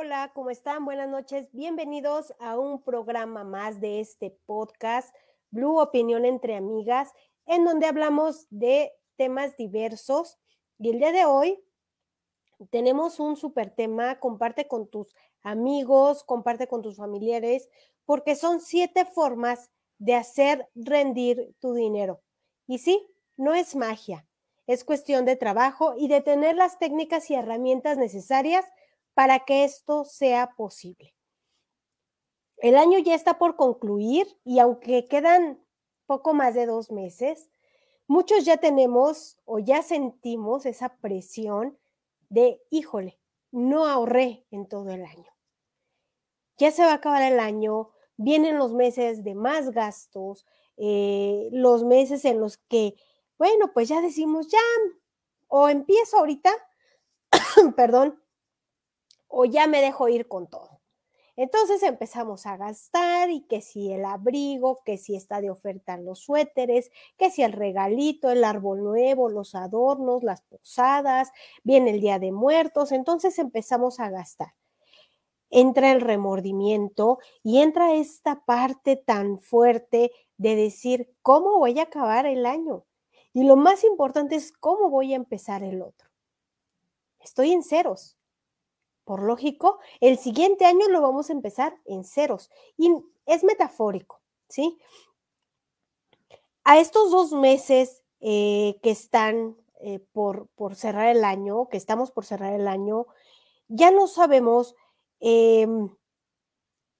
Hola, ¿cómo están? Buenas noches. Bienvenidos a un programa más de este podcast, Blue Opinión entre Amigas, en donde hablamos de temas diversos. Y el día de hoy tenemos un súper tema, comparte con tus amigos, comparte con tus familiares, porque son siete formas de hacer rendir tu dinero. Y sí, no es magia, es cuestión de trabajo y de tener las técnicas y herramientas necesarias para que esto sea posible. El año ya está por concluir y aunque quedan poco más de dos meses, muchos ya tenemos o ya sentimos esa presión de, híjole, no ahorré en todo el año. Ya se va a acabar el año, vienen los meses de más gastos, eh, los meses en los que, bueno, pues ya decimos, ya, o empiezo ahorita, perdón, o ya me dejo ir con todo. Entonces empezamos a gastar y que si el abrigo, que si está de oferta los suéteres, que si el regalito, el árbol nuevo, los adornos, las posadas, viene el día de muertos, entonces empezamos a gastar. Entra el remordimiento y entra esta parte tan fuerte de decir, ¿cómo voy a acabar el año? Y lo más importante es cómo voy a empezar el otro. Estoy en ceros por lógico, el siguiente año lo vamos a empezar en ceros. Y es metafórico, ¿sí? A estos dos meses eh, que están eh, por, por, cerrar el año, que estamos por cerrar el año, ya no sabemos em,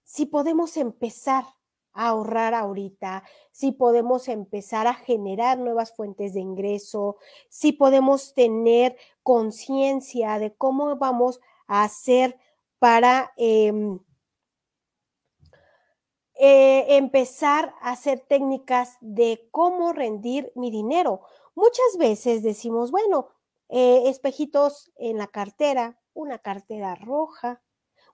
si podemos empezar a ahorrar ahorita, si podemos empezar a generar nuevas fuentes de ingreso, si podemos tener conciencia de cómo vamos hacer para em, eh, empezar a hacer técnicas de cómo rendir mi dinero. Muchas veces decimos, bueno, eh, espejitos en la cartera, una cartera roja,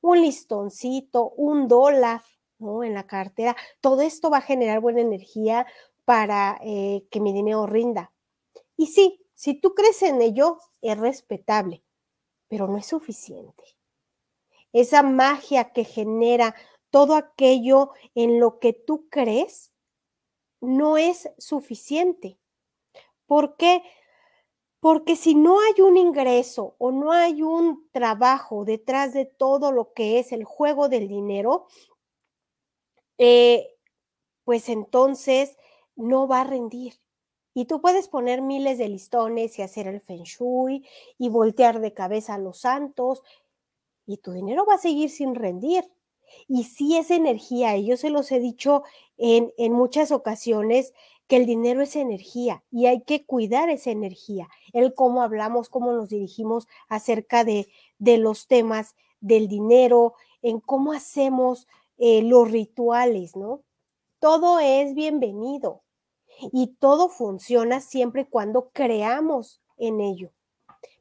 un listoncito, un dólar, ¿no? En la cartera. Todo esto va a generar buena energía para eh, que mi dinero rinda. Y sí, si tú crees en ello, es respetable pero no es suficiente. Esa magia que genera todo aquello en lo que tú crees no es suficiente. ¿Por qué? Porque si no hay un ingreso o no hay un trabajo detrás de todo lo que es el juego del dinero, eh, pues entonces no va a rendir. Y tú puedes poner miles de listones y hacer el feng shui y voltear de cabeza a los santos y tu dinero va a seguir sin rendir. Y si es energía, y yo se los he dicho en, en muchas ocasiones, que el dinero es energía y hay que cuidar esa energía, el cómo hablamos, cómo nos dirigimos acerca de, de los temas del dinero, en cómo hacemos eh, los rituales, ¿no? Todo es bienvenido. Y todo funciona siempre y cuando creamos en ello.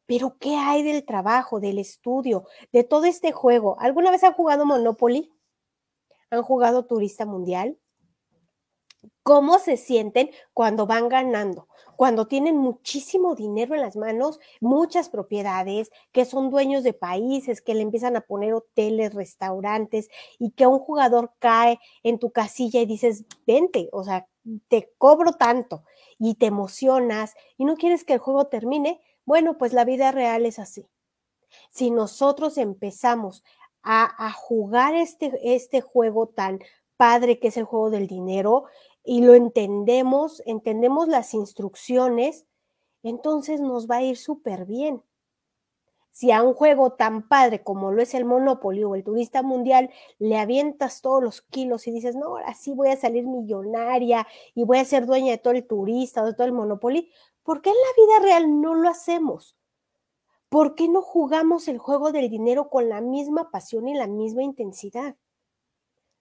Pero ¿qué hay del trabajo, del estudio, de todo este juego? ¿Alguna vez han jugado Monopoly? ¿Han jugado Turista Mundial? ¿Cómo se sienten cuando van ganando? Cuando tienen muchísimo dinero en las manos, muchas propiedades, que son dueños de países, que le empiezan a poner hoteles, restaurantes y que un jugador cae en tu casilla y dices, vente, o sea, te cobro tanto y te emocionas y no quieres que el juego termine, bueno, pues la vida real es así. Si nosotros empezamos a, jugar este, este juego tan padre que es el juego del dinero y lo entendemos, entendemos las instrucciones, entonces nos va a ir súper bien si a un juego tan padre como lo es el Monopoly o el Turista Mundial le avientas todos los kilos y dices, no, ahora sí voy a salir millonaria y voy a ser dueña de todo el turista o de todo el Monopoly, ¿por qué en la vida real no lo hacemos? ¿Por qué no jugamos el juego del dinero con la misma pasión y la misma intensidad?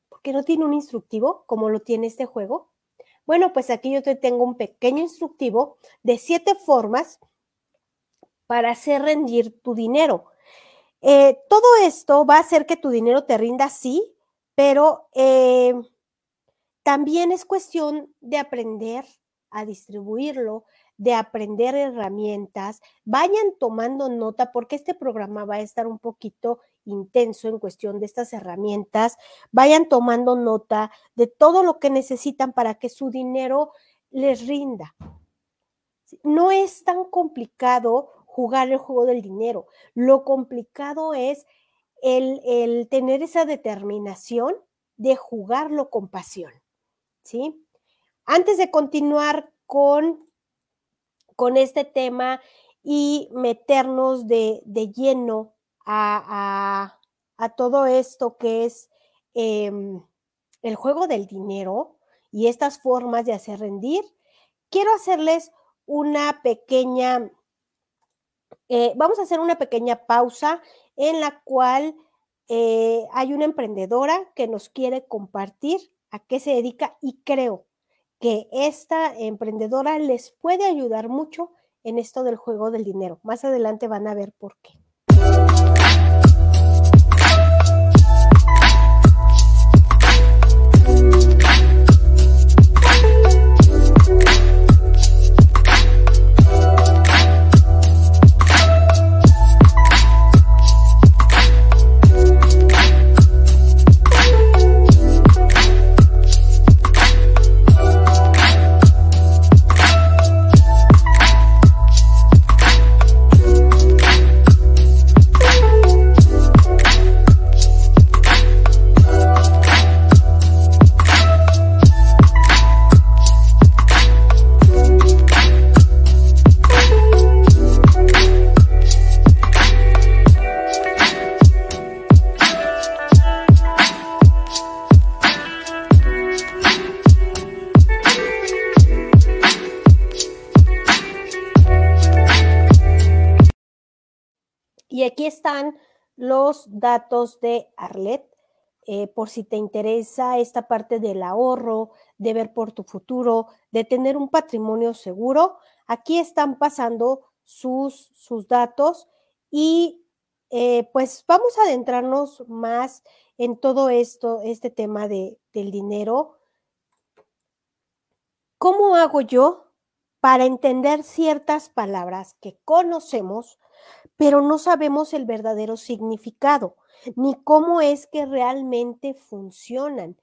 ¿Por qué no tiene un instructivo como lo tiene este juego? Bueno, pues aquí yo te tengo un pequeño instructivo de siete formas para hacer rendir tu dinero. Eh, todo esto va a hacer que tu dinero te rinda, sí, pero eh, también es cuestión de aprender a distribuirlo, de aprender herramientas, vayan tomando nota porque este programa va a estar un poquito intenso en cuestión de estas herramientas, vayan tomando nota de todo lo que necesitan para que su dinero les rinda. No es tan complicado jugar el juego del dinero, lo complicado es el, el tener esa determinación de jugarlo con pasión, ¿sí? Antes de continuar con, con este tema y meternos de, lleno a, todo esto que es em, el juego del dinero y estas formas de hacer rendir, quiero hacerles una pequeña, eh, vamos a hacer una pequeña pausa en la cual eh, hay una emprendedora que nos quiere compartir a qué se dedica y creo que esta emprendedora les puede ayudar mucho en esto del juego del dinero. Más adelante van a ver por qué. Datos de Arlet, eh, por si te interesa esta parte del ahorro, de ver por tu futuro, de tener un patrimonio seguro. Aquí están pasando sus, sus datos y eh, pues vamos a adentrarnos más en todo esto, este tema de, del dinero. ¿Cómo hago yo para entender ciertas palabras que conocemos, pero no sabemos el verdadero significado, ni cómo es que realmente funcionan.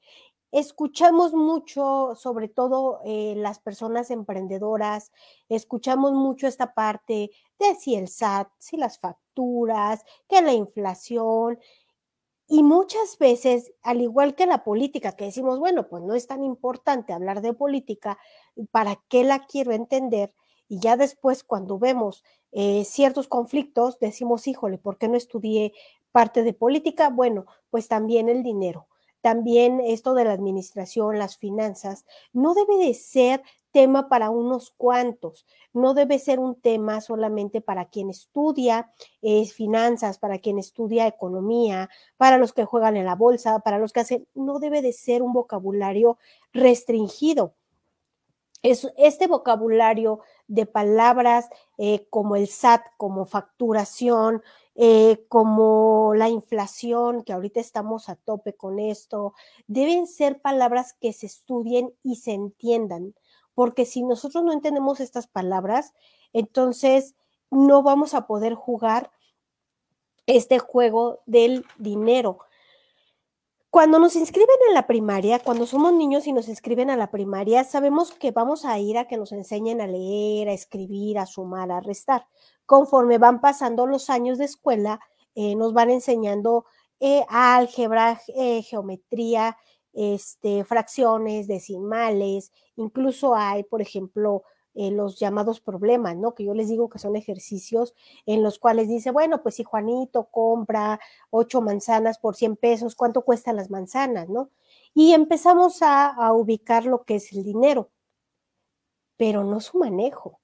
Escuchamos mucho, sobre todo eh, las personas emprendedoras, escuchamos mucho esta parte de si el SAT, si las facturas, que la inflación, y muchas veces, al igual que la política, que decimos, bueno, pues no es tan importante hablar de política, ¿para qué la quiero entender? Y ya después, cuando vemos eh, ciertos conflictos, decimos, híjole, ¿por qué no estudié parte de política? Bueno, pues también el dinero, también esto de la administración, las finanzas, no debe de ser tema para unos cuantos, no debe ser un tema solamente para quien estudia eh, finanzas, para quien estudia economía, para los que juegan en la bolsa, para los que hacen, no debe de ser un vocabulario restringido. Es, este vocabulario de palabras eh, como el SAT, como facturación, eh, como la inflación, que ahorita estamos a tope con esto, deben ser palabras que se estudien y se entiendan, porque si nosotros no entendemos estas palabras, entonces no vamos a poder jugar este juego del dinero. Cuando nos inscriben en la primaria, cuando somos niños y nos inscriben a la primaria, sabemos que vamos a ir a que nos enseñen a leer, a escribir, a sumar, a restar. Conforme van pasando los años de escuela, eh, nos van enseñando eh, álgebra, eh, geometría, este, fracciones, decimales, incluso hay, por ejemplo, los llamados problemas, ¿no? Que yo les digo que son ejercicios en los cuales dice, bueno, pues si Juanito compra ocho manzanas por 100 pesos, ¿cuánto cuestan las manzanas, no? Y empezamos a, a ubicar lo que es el dinero, pero no su manejo,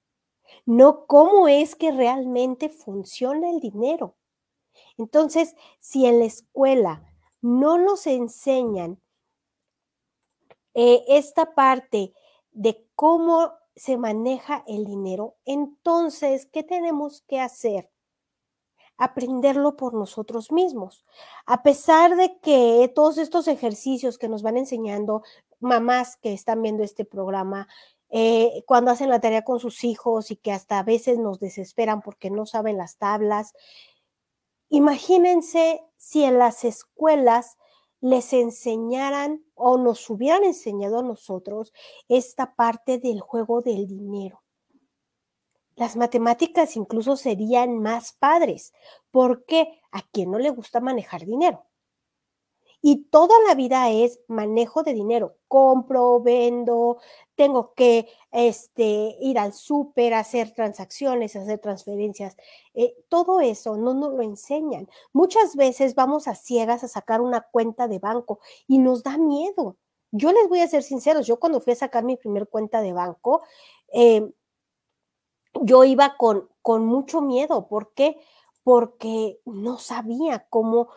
no cómo es que realmente funciona el dinero. Entonces, si en la escuela no nos enseñan eh, esta parte de cómo se maneja el dinero, entonces, ¿qué tenemos que hacer? Aprenderlo por nosotros mismos. A pesar de que todos estos ejercicios que nos van enseñando mamás que están viendo este programa, eh, cuando hacen la tarea con sus hijos y que hasta a veces nos desesperan porque no saben las tablas. Imagínense si en las escuelas les enseñaran o nos hubieran enseñado a nosotros esta parte del juego del dinero. Las matemáticas incluso serían más padres, porque a quien no le gusta manejar dinero. Y toda la vida es manejo de dinero. Compro, vendo, tengo que este, ir al súper, hacer transacciones, hacer transferencias. Eh, todo eso no nos lo enseñan. Muchas veces vamos a ciegas a sacar una cuenta de banco y nos da miedo. Yo les voy a ser sinceros, yo cuando fui a sacar mi primer cuenta de banco, eh, yo iba con, con mucho miedo. ¿Por qué? Porque no sabía cómo,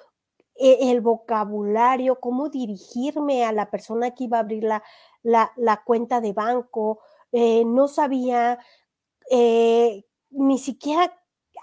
el vocabulario, cómo dirigirme a la persona que iba a abrir la, la, cuenta de banco, eh, no sabía eh, ni siquiera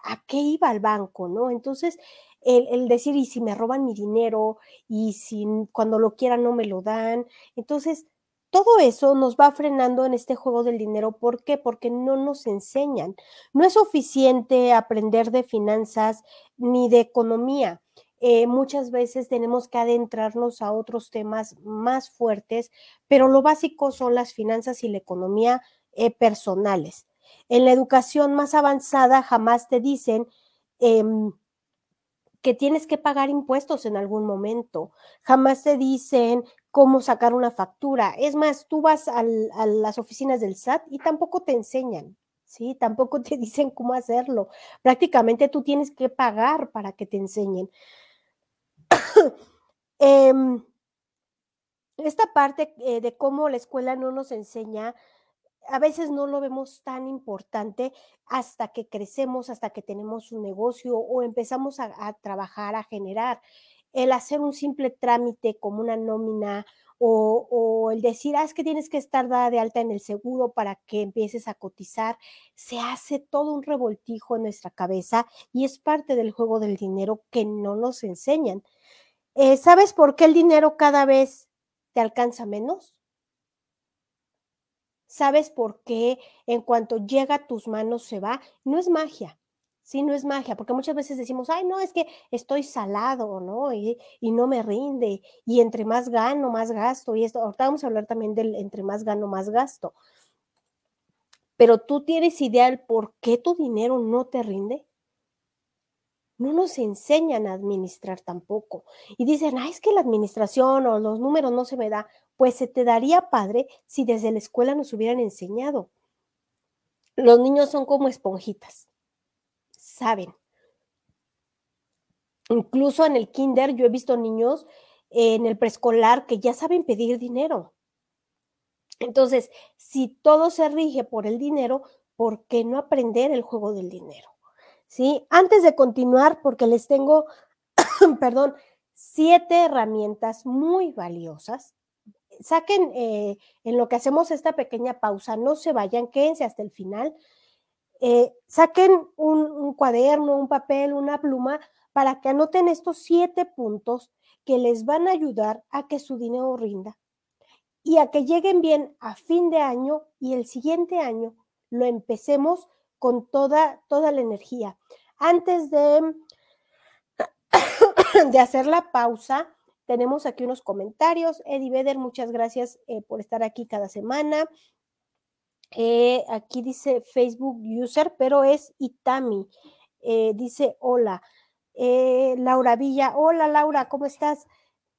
a qué iba el banco, ¿no? Entonces, el, el, decir, y si me roban mi dinero, y si cuando lo quieran no me lo dan, entonces todo eso nos va frenando en este juego del dinero. ¿Por qué? Porque no nos enseñan. No es suficiente aprender de finanzas ni de economía. Eh, muchas veces tenemos que adentrarnos a otros temas más fuertes, pero lo básico son las finanzas y la economía eh, personales. En la educación más avanzada jamás te dicen em, que tienes que pagar impuestos en algún momento, jamás te dicen cómo sacar una factura. Es más, tú vas a las oficinas del SAT y tampoco te enseñan. ¿sí? Tampoco te dicen cómo hacerlo. Prácticamente tú tienes que pagar para que te enseñen. Em, esta parte eh, de cómo la escuela no nos enseña, a veces no lo vemos tan importante hasta que crecemos, hasta que tenemos un negocio o empezamos a, trabajar, a generar. El hacer un simple trámite como una nómina o, o, el decir, ah, es que tienes que estar dada de alta en el seguro para que empieces a cotizar, se hace todo un revoltijo en nuestra cabeza y es parte del juego del dinero que no nos enseñan. Eh, ¿Sabes por qué el dinero cada vez te alcanza menos? ¿Sabes por qué en cuanto llega a tus manos se va? No es magia, sí, no es magia, porque muchas veces decimos, ay, no, es que estoy salado, ¿no? Y, y, no me rinde, y entre más gano, más gasto, y esto, ahorita vamos a hablar también del entre más gano, más gasto. Pero tú tienes idea del por qué tu dinero no te rinde no nos enseñan a administrar tampoco. Y dicen, ah, es que la administración o los números no se me da. Pues se te daría padre si desde la escuela nos hubieran enseñado. Los niños son como esponjitas, saben. Incluso en el kinder yo he visto niños en el preescolar que ya saben pedir dinero. Entonces, si todo se rige por el dinero, ¿por qué no aprender el juego del dinero? ¿Sí? Antes de continuar, porque les tengo, perdón, siete herramientas muy valiosas. Saquen eh, en lo que hacemos esta pequeña pausa, no se vayan, quédense hasta el final. Eh, saquen un, cuaderno, un papel, una pluma para que anoten estos siete puntos que les van a ayudar a que su dinero rinda y a que lleguen bien a fin de año y el siguiente año lo empecemos con toda, toda la energía. Antes de, de hacer la pausa, tenemos aquí unos comentarios. Eddie Beder, muchas gracias eh, por estar aquí cada semana. Eh, aquí dice Facebook user, pero es Itami. Eh, dice hola. Laura Villa, hola Laura, ¿cómo estás?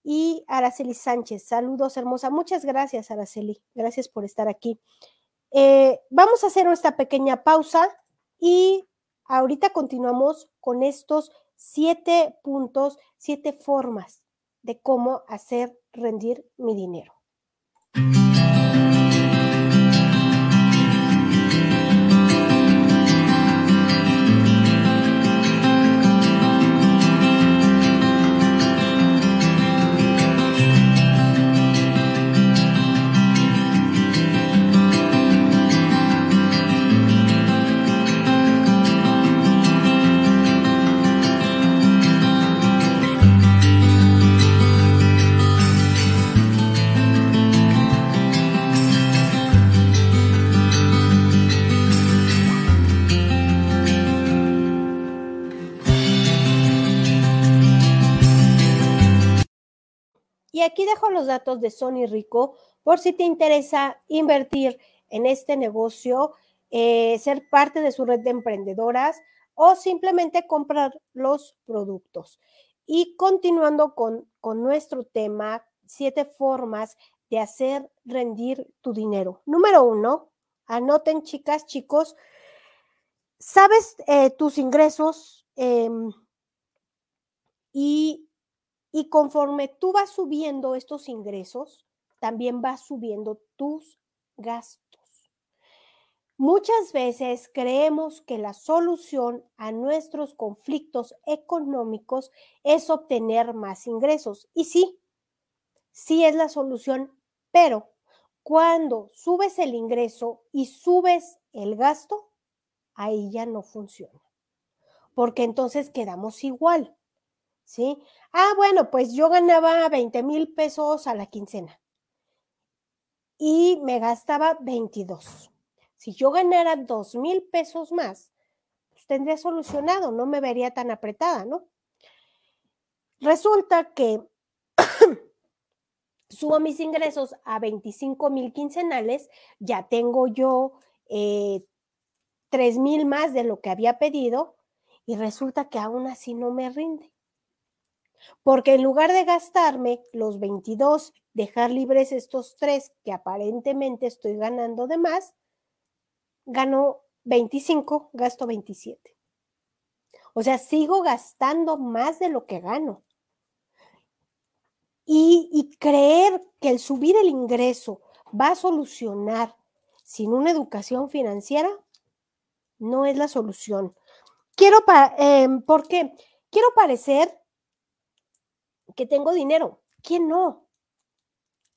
Y Araceli Sánchez, saludos hermosa. Muchas gracias, Araceli. Gracias por estar aquí. Eh, vamos a hacer esta pequeña pausa y ahorita continuamos con estos siete puntos, siete formas de cómo hacer rendir mi dinero. Los datos de Sony Rico por si te interesa invertir en este negocio, eh, ser parte de su red de emprendedoras o simplemente comprar los productos. Y continuando con, con nuestro tema, siete formas de hacer rendir tu dinero. Número uno, anoten chicas, chicos, sabes eh, tus ingresos em, y, y conforme tú vas subiendo estos ingresos, también vas subiendo tus gastos. Muchas veces creemos que la solución a nuestros conflictos económicos es obtener más ingresos. Y sí, sí es la solución, pero cuando subes el ingreso y subes el gasto, ahí ya no funciona. Porque entonces quedamos igual. ¿Sí? Ah, bueno, pues yo ganaba 20 mil pesos a la quincena y me gastaba 22. Si yo ganara 2 mil pesos más, pues tendría solucionado, no me vería tan apretada, ¿no? Resulta que subo mis ingresos a 25 mil quincenales, ya tengo yo eh, 3 mil más de lo que había pedido y resulta que aún así no me rinde. Porque en lugar de gastarme los 22, dejar libres estos tres que aparentemente estoy ganando de más, gano 25, gasto 27. O sea, sigo gastando más de lo que gano. Y, y, creer que el subir el ingreso va a solucionar sin una educación financiera no es la solución. Quiero, eh, ¿por qué? Quiero parecer que tengo dinero. ¿Quién no?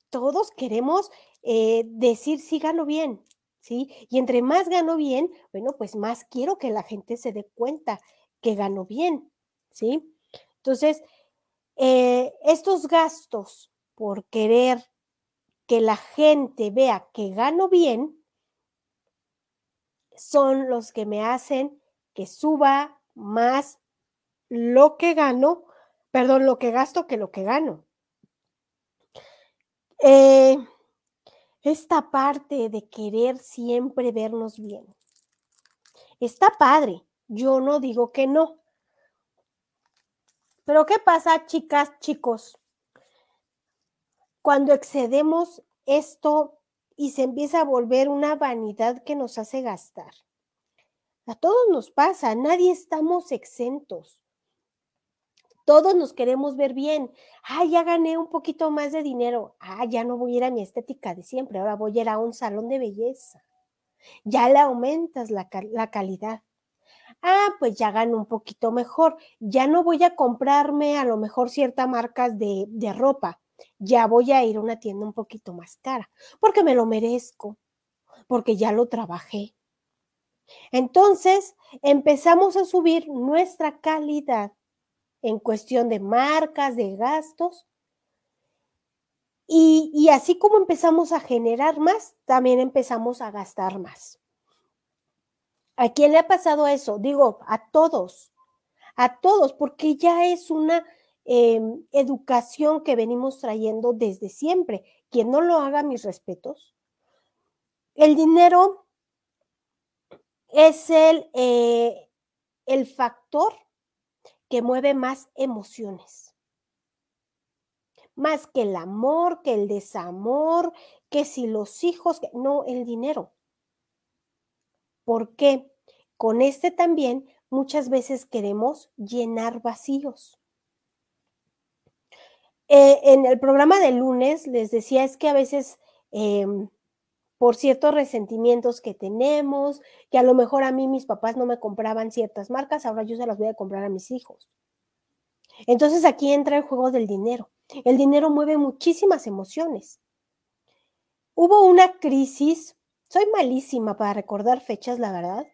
Todos queremos eh, decir si gano bien, ¿sí? Y entre más gano bien, bueno, pues más quiero que la gente se dé cuenta que gano bien, ¿sí? Entonces, eh, estos gastos por querer que la gente vea que gano bien, son los que me hacen que suba más lo que gano, perdón, lo que gasto que lo que gano. Eh, esta parte de querer siempre vernos bien. Está padre, yo no digo que no. Pero ¿qué pasa, chicas, chicos? Cuando excedemos esto y se empieza a volver una vanidad que nos hace gastar. A todos nos pasa, nadie estamos exentos. Todos nos queremos ver bien. Ah, ya gané un poquito más de dinero. Ah, ya no voy a ir a mi estética de siempre, ahora voy a ir a un salón de belleza. Ya le aumentas la, calidad. Ah, pues ya gano un poquito mejor. Ya no voy a comprarme a lo mejor ciertas marcas de, de ropa ya voy a ir a una tienda un poquito más cara, porque me lo merezco, porque ya lo trabajé. Entonces, empezamos a subir nuestra calidad en cuestión de marcas, de gastos. Y, y, así como empezamos a generar más, también empezamos a gastar más. ¿A quién le ha pasado eso? Digo, a todos, a todos, porque ya es una Em, educación que venimos trayendo desde siempre. Quien no lo haga, mis respetos. El dinero es el, eh, el factor que mueve más emociones. Más que el amor, que el desamor, que si los hijos, no, el dinero. ¿Por qué? Con este también muchas veces queremos llenar vacíos. Eh, en el programa de lunes les decía es que a veces em, por ciertos resentimientos que tenemos, que a lo mejor a mí mis papás no me compraban ciertas marcas, ahora yo se las voy a comprar a mis hijos. Entonces aquí entra el juego del dinero. El dinero mueve muchísimas emociones. Hubo una crisis, soy malísima para recordar fechas, la verdad,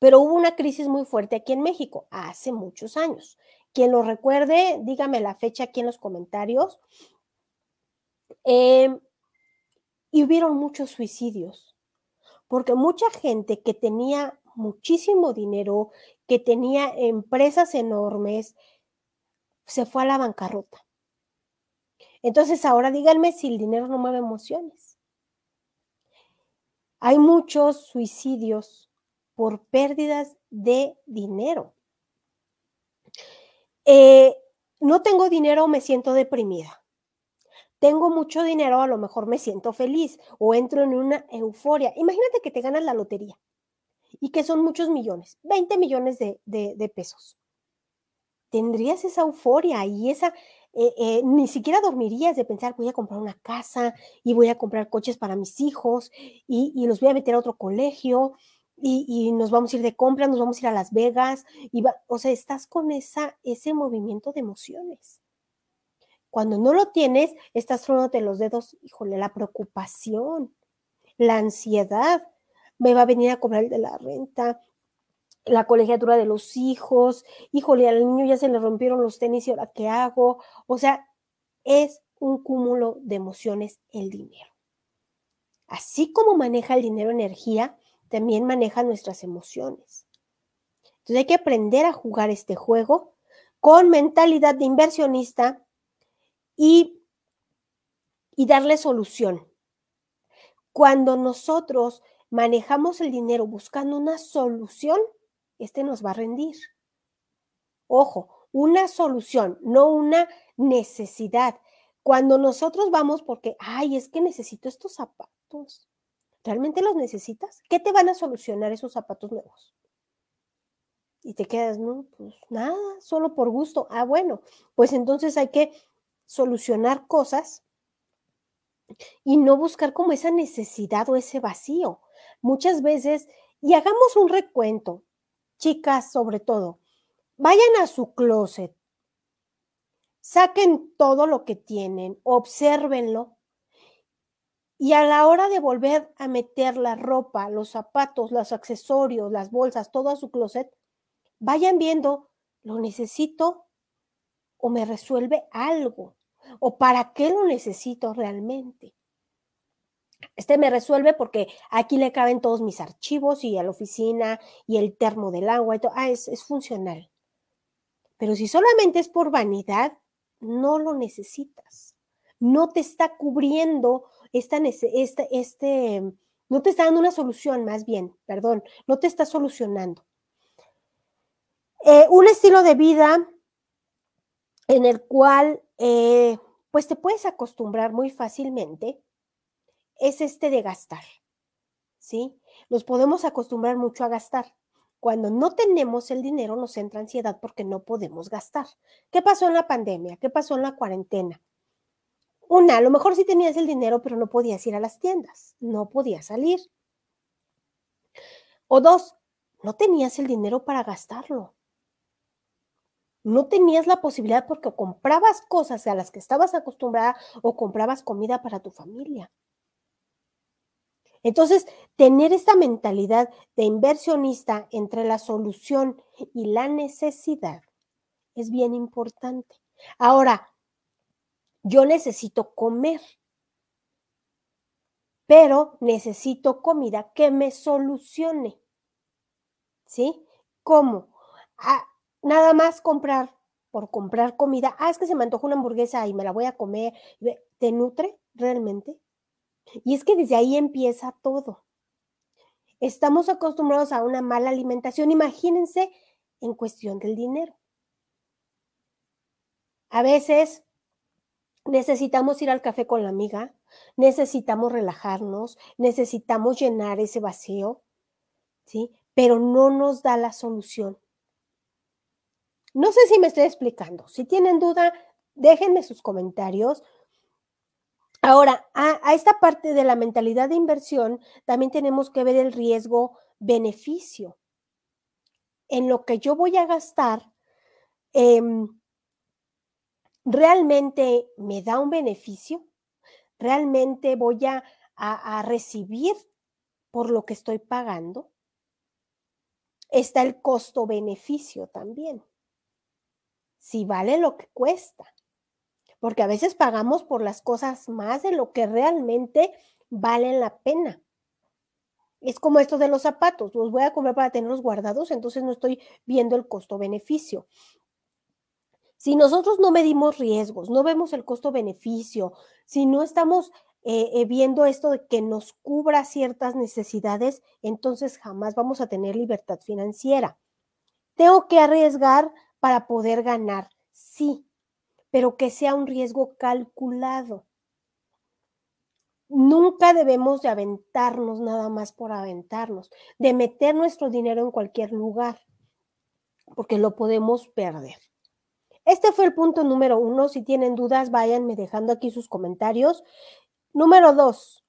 pero hubo una crisis muy fuerte aquí en México hace muchos años. Quien lo recuerde, dígame la fecha aquí en los comentarios. Em, y hubieron muchos suicidios, porque mucha gente que tenía muchísimo dinero, que tenía empresas enormes, se fue a la bancarrota. Entonces ahora díganme si el dinero no mueve emociones. Hay muchos suicidios por pérdidas de dinero. Eh, no tengo dinero, me siento deprimida. Tengo mucho dinero, a lo mejor me siento feliz o entro en una euforia. Imagínate que te ganas la lotería y que son muchos millones, 20 millones de, de pesos. Tendrías esa euforia y esa, eh, eh, ni siquiera dormirías de pensar, voy a comprar una casa y voy a comprar coches para mis hijos y, los voy a meter a otro colegio y, nos vamos a ir de compra, nos vamos a ir a Las Vegas. Y o sea, estás con esa, ese movimiento de emociones. Cuando no lo tienes, estás tronándote los dedos, híjole, la preocupación, la ansiedad, me va a venir a cobrar el de la renta, la colegiatura de los hijos, híjole, al niño ya se le rompieron los tenis y ahora qué hago. O sea, es un cúmulo de emociones el dinero. Así como maneja el dinero energía, también maneja nuestras emociones. Entonces hay que aprender a jugar este juego con mentalidad de inversionista y, y darle solución. Cuando nosotros manejamos el dinero buscando una solución, este nos va a rendir. Ojo, una solución, no una necesidad. Cuando nosotros vamos porque, ay, es que necesito estos zapatos, ¿realmente los necesitas? ¿Qué te van a solucionar esos zapatos nuevos? Y te quedas, no, pues nada, solo por gusto. Ah, bueno, pues entonces hay que solucionar cosas y no buscar como esa necesidad o ese vacío. Muchas veces, y hagamos un recuento, chicas sobre todo, vayan a su closet, saquen todo lo que tienen, obsérvenlo y a la hora de volver a meter la ropa, los zapatos, los accesorios, las bolsas, todo a su closet, vayan viendo, ¿lo necesito o me resuelve algo? ¿O para qué lo necesito realmente? Este me resuelve porque aquí le caben todos mis archivos y a la oficina y el termo del agua y todo. Ah, es, funcional. Pero si solamente es por vanidad, no lo necesitas. No te está cubriendo esta, este, este, no te está dando una solución, más bien, perdón, no te está solucionando. Eh, un estilo de vida en el cual, eh, pues te puedes acostumbrar muy fácilmente es este de gastar, ¿sí? Nos podemos acostumbrar mucho a gastar. Cuando no tenemos el dinero nos entra ansiedad porque no podemos gastar. ¿Qué pasó en la pandemia? ¿Qué pasó en la cuarentena? Una, a lo mejor sí tenías el dinero, pero no podías ir a las tiendas, no podías salir. O dos, no tenías el dinero para gastarlo. No tenías la posibilidad porque comprabas cosas a las que estabas acostumbrada o comprabas comida para tu familia. Entonces, tener esta mentalidad de inversionista entre la solución y la necesidad es bien importante. Ahora, yo necesito comer, pero necesito comida que me solucione. ¿Sí? ¿Cómo? Ah, nada más comprar por comprar comida. Ah, es que se me antoja una hamburguesa y me la voy a comer. ¿Te nutre realmente? Y es que desde ahí empieza todo. Estamos acostumbrados a una mala alimentación, imagínense en cuestión del dinero. A veces necesitamos ir al café con la amiga, necesitamos relajarnos, necesitamos llenar ese vacío, ¿sí? Pero no nos da la solución. No sé si me estoy explicando. Si tienen duda, déjenme sus comentarios. Ahora, a, esta parte de la mentalidad de inversión, también tenemos que ver el riesgo-beneficio. En lo que yo voy a gastar, em, ¿realmente me da un beneficio? ¿Realmente voy a, a recibir por lo que estoy pagando? Está el costo-beneficio también. Si vale lo que cuesta porque a veces pagamos por las cosas más de lo que realmente valen la pena. Es como esto de los zapatos, los voy a comprar para tenerlos guardados, entonces no estoy viendo el costo-beneficio. Si nosotros no medimos riesgos, no vemos el costo-beneficio, si no estamos eh, eh, viendo esto de que nos cubra ciertas necesidades, entonces jamás vamos a tener libertad financiera. Tengo que arriesgar para poder ganar, sí, pero que sea un riesgo calculado. Nunca debemos de aventarnos nada más por aventarnos, de meter nuestro dinero en cualquier lugar, porque lo podemos perder. Este fue el punto número uno. Si tienen dudas, váyanme dejando aquí sus comentarios. Número dos,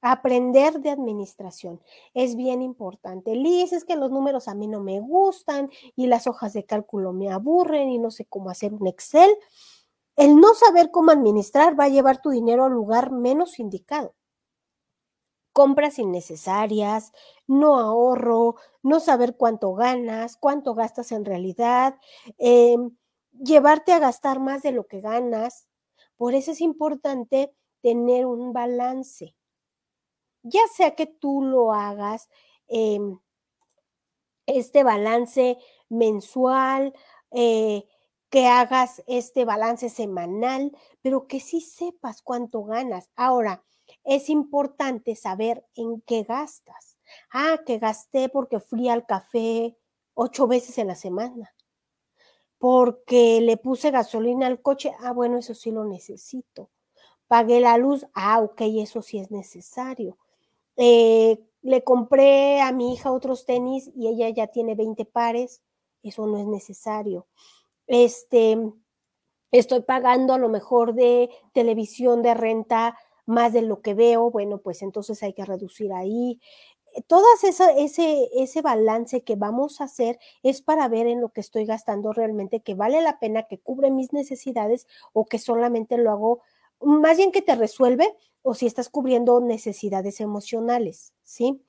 aprender de administración. Es bien importante. Liz, es que los números a mí no me gustan y las hojas de cálculo me aburren y no sé cómo hacer un Excel. El no saber cómo administrar va a llevar tu dinero al lugar menos indicado. Compras innecesarias, no ahorro, no saber cuánto ganas, cuánto gastas en realidad. Eh, llevarte a gastar más de lo que ganas. Por eso es importante tener un balance. Ya sea que tú lo hagas, em, este balance mensual, eh, que hagas este balance semanal, pero que sí sepas cuánto ganas. Ahora, es importante saber en qué gastas. Ah, que gasté porque fui al café ocho veces en la semana porque le puse gasolina al coche, ah, bueno, eso sí lo necesito. Pagué la luz, ah, ok, eso sí es necesario. Eh, le compré a mi hija otros tenis y ella ya tiene 20 pares, eso no es necesario. Este, estoy pagando a lo mejor de televisión de renta más de lo que veo, bueno, pues entonces hay que reducir ahí todas ese, ese balance que vamos a hacer es para ver en lo que estoy gastando realmente que vale la pena, que cubre mis necesidades o que solamente lo hago, más bien que te resuelve o si estás cubriendo necesidades emocionales, ¿sí?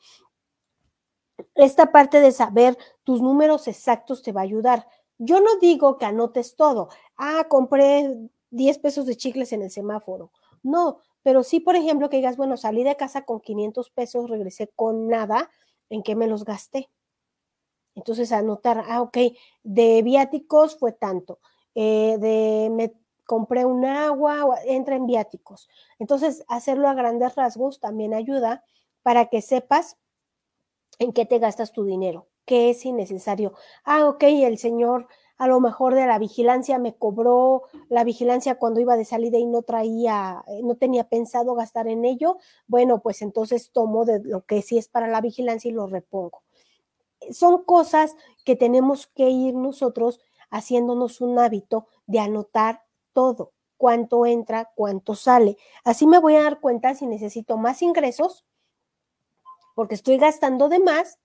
Esta parte de saber tus números exactos te va a ayudar. Yo no digo que anotes todo. Ah, compré 10 pesos de chicles en el semáforo. No, pero sí, por ejemplo, que digas, bueno, salí de casa con 500 pesos, regresé con nada, ¿en qué me los gasté? Entonces anotar, ah, ok, de viáticos fue tanto, eh, de compré un agua, entra en viáticos. Entonces, hacerlo a grandes rasgos también ayuda para que sepas en qué te gastas tu dinero, qué es innecesario. Ah, ok, el señor a lo mejor de la vigilancia me cobró la vigilancia cuando iba de salida y no traía, eh, no tenía pensado gastar en ello, bueno, pues entonces tomo de lo que sí es para la vigilancia y lo repongo. Son cosas que tenemos que ir nosotros haciéndonos un hábito de anotar todo, cuánto entra, cuánto sale. Así me voy a dar cuenta si necesito más ingresos porque estoy gastando de más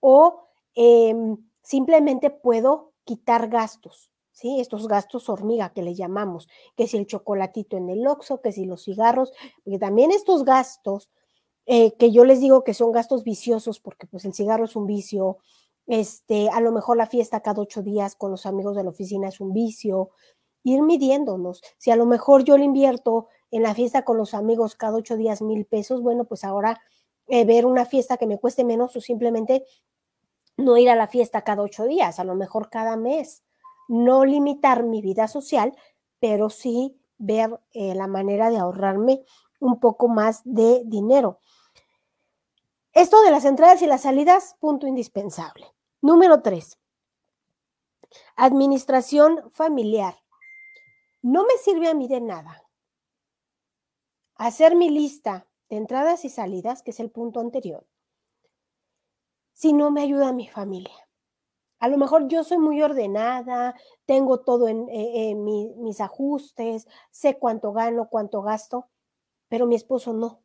o em, simplemente puedo quitar gastos, ¿sí? Estos gastos hormiga que le llamamos, que si el chocolatito en el oxo, que si los cigarros, porque también estos gastos, eh, que yo les digo que son gastos viciosos, porque pues el cigarro es un vicio, este, a lo mejor la fiesta cada ocho días con los amigos de la oficina es un vicio, ir midiéndonos. Si a lo mejor yo le invierto en la fiesta con los amigos cada ocho días mil pesos, bueno, pues ahora eh, ver una fiesta que me cueste menos o simplemente no ir a la fiesta cada ocho días, a lo mejor cada mes, no limitar mi vida social, pero sí ver eh, la manera de ahorrarme un poco más de dinero. Esto de las entradas y las salidas, punto indispensable. Número tres, administración familiar. No me sirve a mí de nada hacer mi lista de entradas y salidas, que es el punto anterior, si no me ayuda mi familia. A lo mejor yo soy muy ordenada, tengo todo en, eh, mis ajustes, sé cuánto gano, cuánto gasto, pero mi esposo no.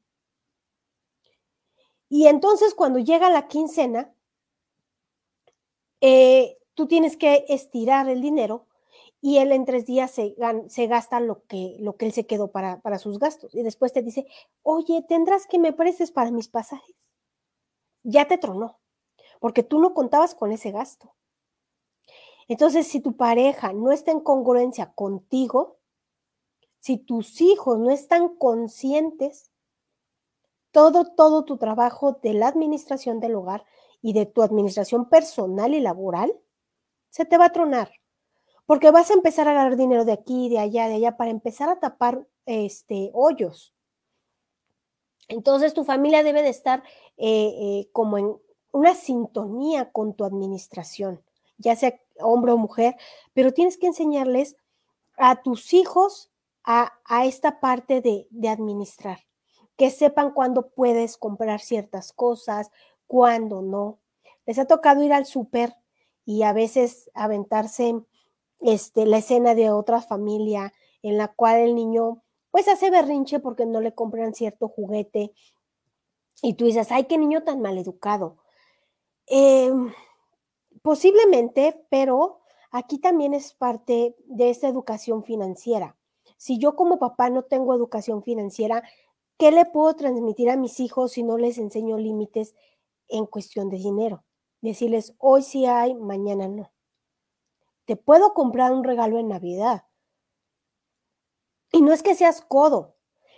Y entonces cuando llega la quincena, eh, tú tienes que estirar el dinero y él en tres días se, gasta lo que, lo que él se quedó para, para sus gastos. Y después te dice, oye, tendrás que me prestes para mis pasajes. Ya te tronó porque tú no contabas con ese gasto. Entonces, si tu pareja no está en congruencia contigo, si tus hijos no están conscientes, todo, todo tu trabajo de la administración del hogar y de tu administración personal y laboral, se te va a tronar. Porque vas a empezar a agarrar dinero de aquí, de allá, de allá, para empezar a tapar este, hoyos. Entonces tu familia debe de estar eh, eh, como en una sintonía con tu administración, ya sea hombre o mujer, pero tienes que enseñarles a tus hijos a, esta parte de, de administrar, que sepan cuándo puedes comprar ciertas cosas, cuándo no. Les ha tocado ir al súper y a veces aventarse este, la escena de otra familia en la cual el niño pues hace berrinche porque no le compran cierto juguete y tú dices, ay, qué niño tan maleducado. Eh, posiblemente, pero aquí también es parte de esta educación financiera. Si yo como papá no tengo educación financiera, ¿qué le puedo transmitir a mis hijos si no les enseño límites en cuestión de dinero? Decirles, hoy sí hay, mañana no. Te puedo comprar un regalo en Navidad. Y no es que seas codo,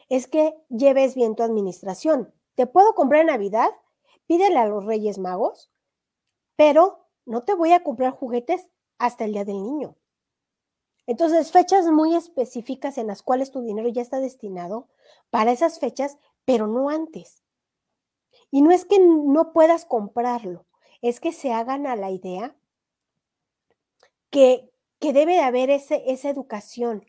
es que lleves bien tu administración. Te puedo comprar en Navidad, pídele a los Reyes Magos, pero no te voy a comprar juguetes hasta el Día del Niño. Entonces, fechas muy específicas en las cuales tu dinero ya está destinado para esas fechas, pero no antes. Y no es que no puedas comprarlo, es que se hagan a la idea que, debe de haber ese, esa educación,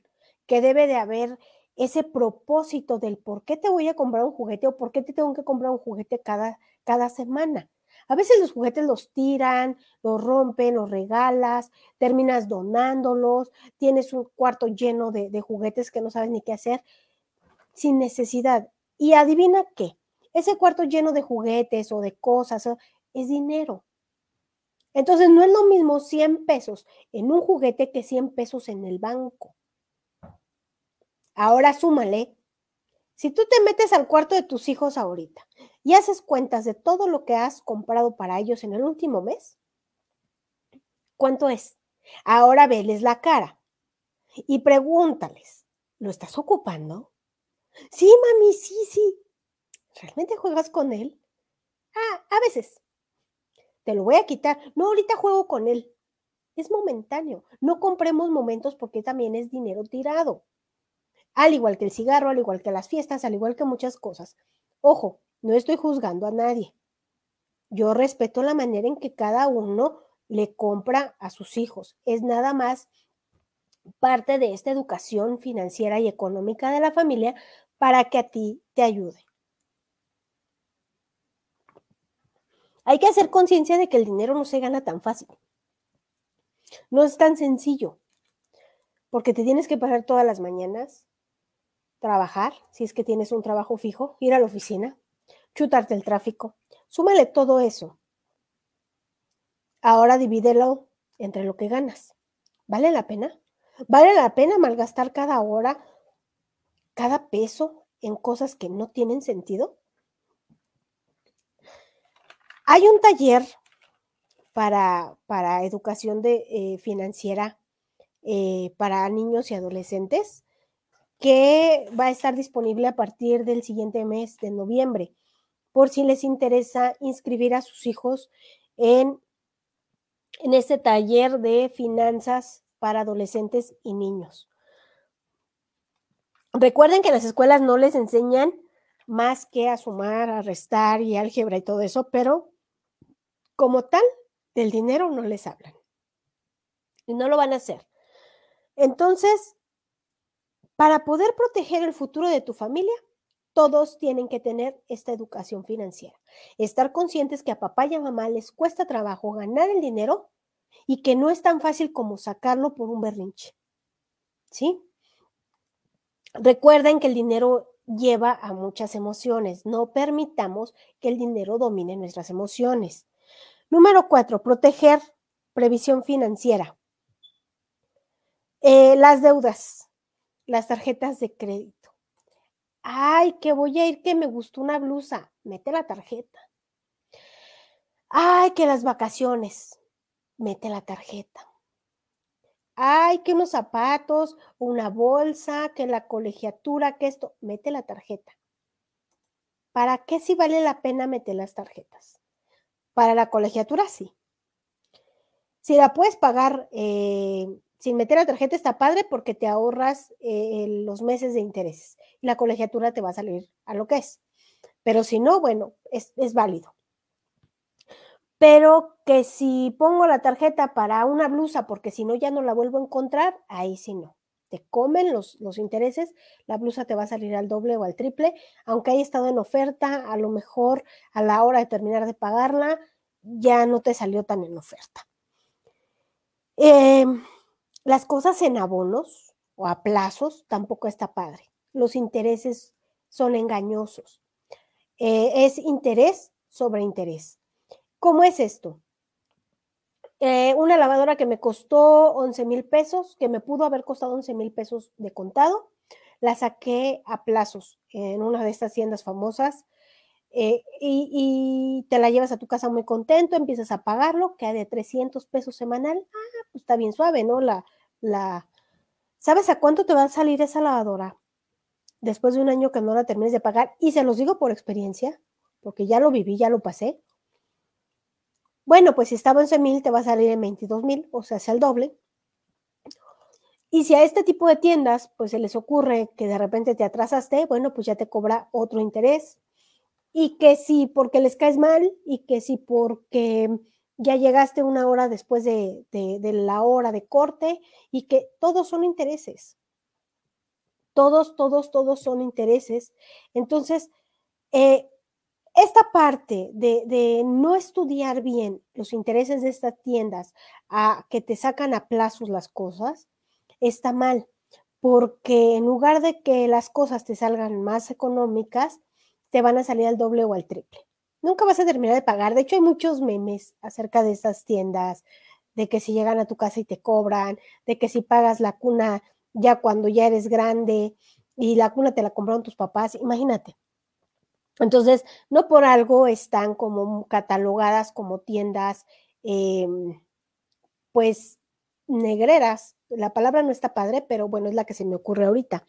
que debe de haber ese propósito del por qué te voy a comprar un juguete o por qué te tengo que comprar un juguete cada, cada semana. A veces los juguetes los tiran, los rompen, los regalas, terminas donándolos, tienes un cuarto lleno de juguetes que no sabes ni qué hacer, sin necesidad. Y adivina qué, ese cuarto lleno de juguetes o de cosas es dinero. Entonces no es lo mismo 100 pesos en un juguete que 100 pesos en el banco. Ahora súmale, si tú te metes al cuarto de tus hijos ahorita y haces cuentas de todo lo que has comprado para ellos en el último mes, ¿cuánto es? Ahora veles la cara y pregúntales, ¿lo estás ocupando? Sí, mami, sí, sí. ¿Realmente juegas con él? Ah, a veces. Te lo voy a quitar. No, ahorita juego con él. Es momentáneo. No compremos momentos porque también es dinero tirado al igual que el cigarro, al igual que las fiestas, al igual que muchas cosas. Ojo, no estoy juzgando a nadie. Yo respeto la manera en que cada uno le compra a sus hijos. Es nada más parte de esta educación financiera y económica de la familia para que a ti te ayude. Hay que hacer conciencia de que el dinero no se gana tan fácil. No es tan sencillo, porque te tienes que pagar todas las mañanas, trabajar, si es que tienes un trabajo fijo, ir a la oficina, chutarte el tráfico. Súmale todo eso. Ahora divídelo entre lo que ganas. ¿Vale la pena? ¿Vale la pena malgastar cada hora, cada peso en cosas que no tienen sentido? Hay un taller para, para educación eh, financiera eh, para niños y adolescentes que va a estar disponible a partir del siguiente mes de noviembre, por si les interesa inscribir a sus hijos en, en este taller de finanzas para adolescentes y niños. Recuerden que las escuelas no les enseñan más que a sumar, a restar y álgebra y todo eso, pero como tal, del dinero no les hablan. Y no lo van a hacer. Entonces, para poder proteger el futuro de tu familia, todos tienen que tener esta educación financiera. Estar conscientes que a papá y a mamá les cuesta trabajo ganar el dinero y que no es tan fácil como sacarlo por un berrinche. ¿Sí? Recuerden que el dinero lleva a muchas emociones. No permitamos que el dinero domine nuestras emociones. Número cuatro, proteger previsión financiera. Eh, las deudas las tarjetas de crédito. Ay, que voy a ir que me gustó una blusa. Mete la tarjeta. Ay, que las vacaciones. Mete la tarjeta. Ay, que unos zapatos, una bolsa, que la colegiatura, que esto. Mete la tarjeta. ¿Para qué si vale la pena meter las tarjetas? Para la colegiatura sí. Si la puedes pagar eh, sin meter la tarjeta está padre porque te ahorras eh, los meses de intereses la colegiatura te va a salir a lo que es. Pero si no, bueno, es, es válido. Pero que si pongo la tarjeta para una blusa, porque si no ya no la vuelvo a encontrar, ahí sí no. Te comen los, los intereses, la blusa te va a salir al doble o al triple, aunque haya estado en oferta, a lo mejor a la hora de terminar de pagarla, ya no te salió tan en oferta. Em, las cosas en abonos o a plazos tampoco está padre. Los intereses son engañosos. Eh, es interés sobre interés. ¿Cómo es esto? Eh, una lavadora que me costó 11 mil pesos, que me pudo haber costado 11 mil pesos de contado, la saqué a plazos en una de estas tiendas famosas eh, y, te la llevas a tu casa muy contento, empiezas a pagarlo, queda de 300 pesos semanal, ah, pues está bien suave, ¿no? La, la, ¿Sabes a cuánto te va a salir esa lavadora después de un año que no la termines de pagar? Y se los digo por experiencia, porque ya lo viví, ya lo pasé. Bueno, pues si estaba en 11 mil, te va a salir en 22 mil, o sea, es el doble. Y si a este tipo de tiendas, pues se les ocurre que de repente te atrasaste, bueno, pues ya te cobra otro interés. Y que si porque les caes mal y que si porque ya llegaste una hora después de, la hora de corte y que todos son intereses. Todos, todos, todos son intereses. Entonces, eh, esta parte de, no estudiar bien los intereses de estas tiendas, a que te sacan a plazos las cosas, está mal, porque en lugar de que las cosas te salgan más económicas, te van a salir al doble o al triple. Nunca vas a terminar de pagar. De hecho, hay muchos memes acerca de estas tiendas, de que si llegan a tu casa y te cobran, de que si pagas la cuna ya cuando ya eres grande y la cuna te la compraron tus papás, imagínate entonces, no por algo están como catalogadas como tiendas, em, pues, negreras. La palabra no está padre, pero bueno, es la que se me ocurre ahorita.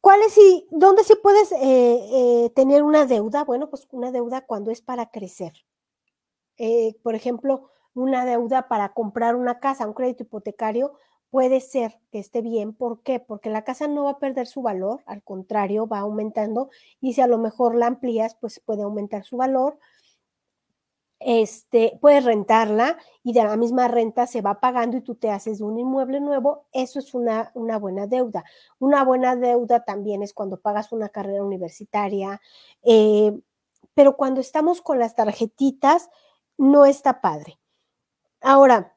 ¿Cuáles y dónde sí puedes eh, eh, tener una deuda? Bueno, pues una deuda cuando es para crecer. Eh, por ejemplo, una deuda para comprar una casa, un crédito hipotecario, puede ser que esté bien. ¿Por qué? Porque la casa no va a perder su valor, al contrario, va aumentando y si a lo mejor la amplías, pues puede aumentar su valor. Este, puedes rentarla y de la misma renta se va pagando y tú te haces un inmueble nuevo, eso es una, una buena deuda. Una buena deuda también es cuando pagas una carrera universitaria, eh, pero cuando estamos con las tarjetitas, no está padre. Ahora,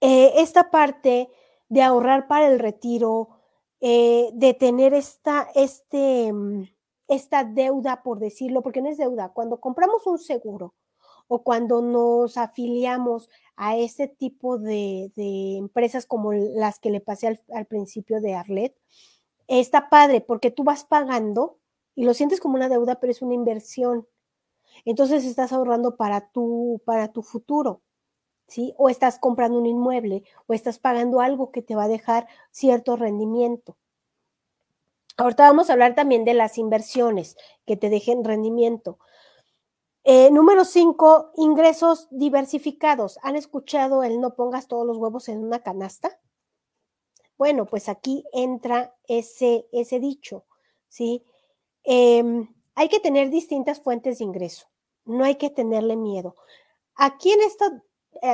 eh, esta parte de ahorrar para el retiro, eh, de tener esta, este, mm, esta deuda, por decirlo, porque no es deuda, cuando compramos un seguro o cuando nos afiliamos a ese tipo de, empresas como las que le pasé al, al, principio de Arlet, está padre porque tú vas pagando y lo sientes como una deuda, pero es una inversión. Entonces estás ahorrando para tu, para tu futuro. O estás comprando un inmueble o estás pagando algo que te va a dejar cierto rendimiento. Ahorita vamos a hablar también de las inversiones que te dejen rendimiento. Eh, número cinco, ingresos diversificados. ¿Han escuchado el no pongas todos los huevos en una canasta? Bueno, pues aquí entra ese, ese dicho, ¿sí? Em, hay que tener distintas fuentes de ingreso, no hay que tenerle miedo. Aquí en esta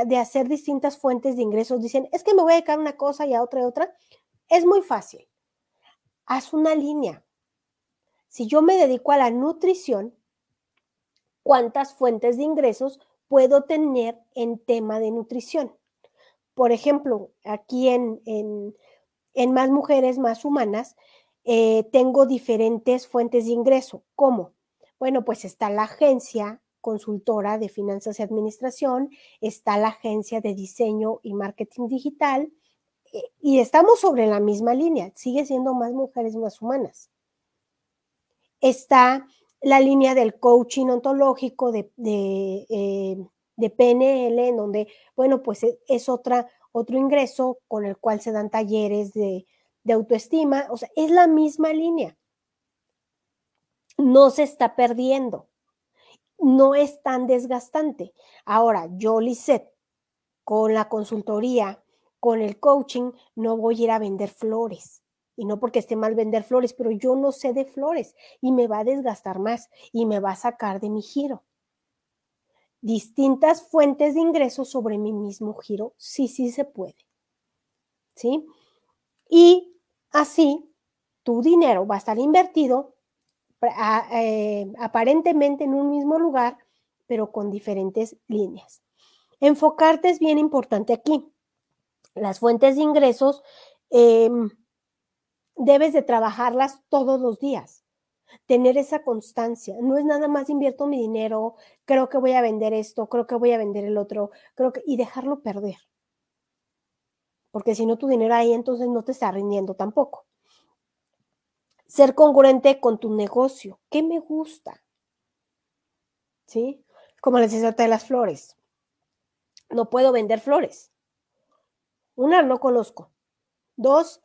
de hacer distintas fuentes de ingresos, dicen, es que me voy a dedicar a una cosa y a otra y a otra, es muy fácil. Haz una línea. Si yo me dedico a la nutrición, ¿cuántas fuentes de ingresos puedo tener en tema de nutrición? Por ejemplo, aquí en, en, Más Mujeres, Más Humanas, eh, tengo diferentes fuentes de ingreso. ¿Cómo? Bueno, pues está la agencia, consultora de finanzas y administración, está la agencia de diseño y marketing digital, eh, y estamos sobre la misma línea, sigue siendo más mujeres más humanas. Está la línea del coaching ontológico de, eh, de, PNL, en donde, bueno, pues e, es otra, otro ingreso con el cual se dan talleres de, de autoestima, o sea, es la misma línea. No se está perdiendo no es tan desgastante. Ahora, yo, Lisette, con la consultoría, con el coaching, no voy a ir a vender flores. Y no porque esté mal vender flores, pero yo no sé de flores y me va a desgastar más y me va a sacar de mi giro. Distintas fuentes de ingresos sobre mi mismo giro, sí, sí se puede. ¿Sí? Y así tu dinero va a estar invertido eh, aparentemente en un mismo lugar, pero con diferentes líneas. Enfocarte es bien importante aquí. Las fuentes de ingresos em, debes de trabajarlas todos los días, tener esa constancia. No es nada más invierto mi dinero, creo que voy a vender esto, creo que voy a vender el otro, creo que y dejarlo perder. Porque si no tu dinero ahí entonces no te está rindiendo tampoco. Ser congruente con tu negocio. ¿Qué me gusta? ¿Sí? Como les decía de las flores. No puedo vender flores. Una, no conozco. Dos,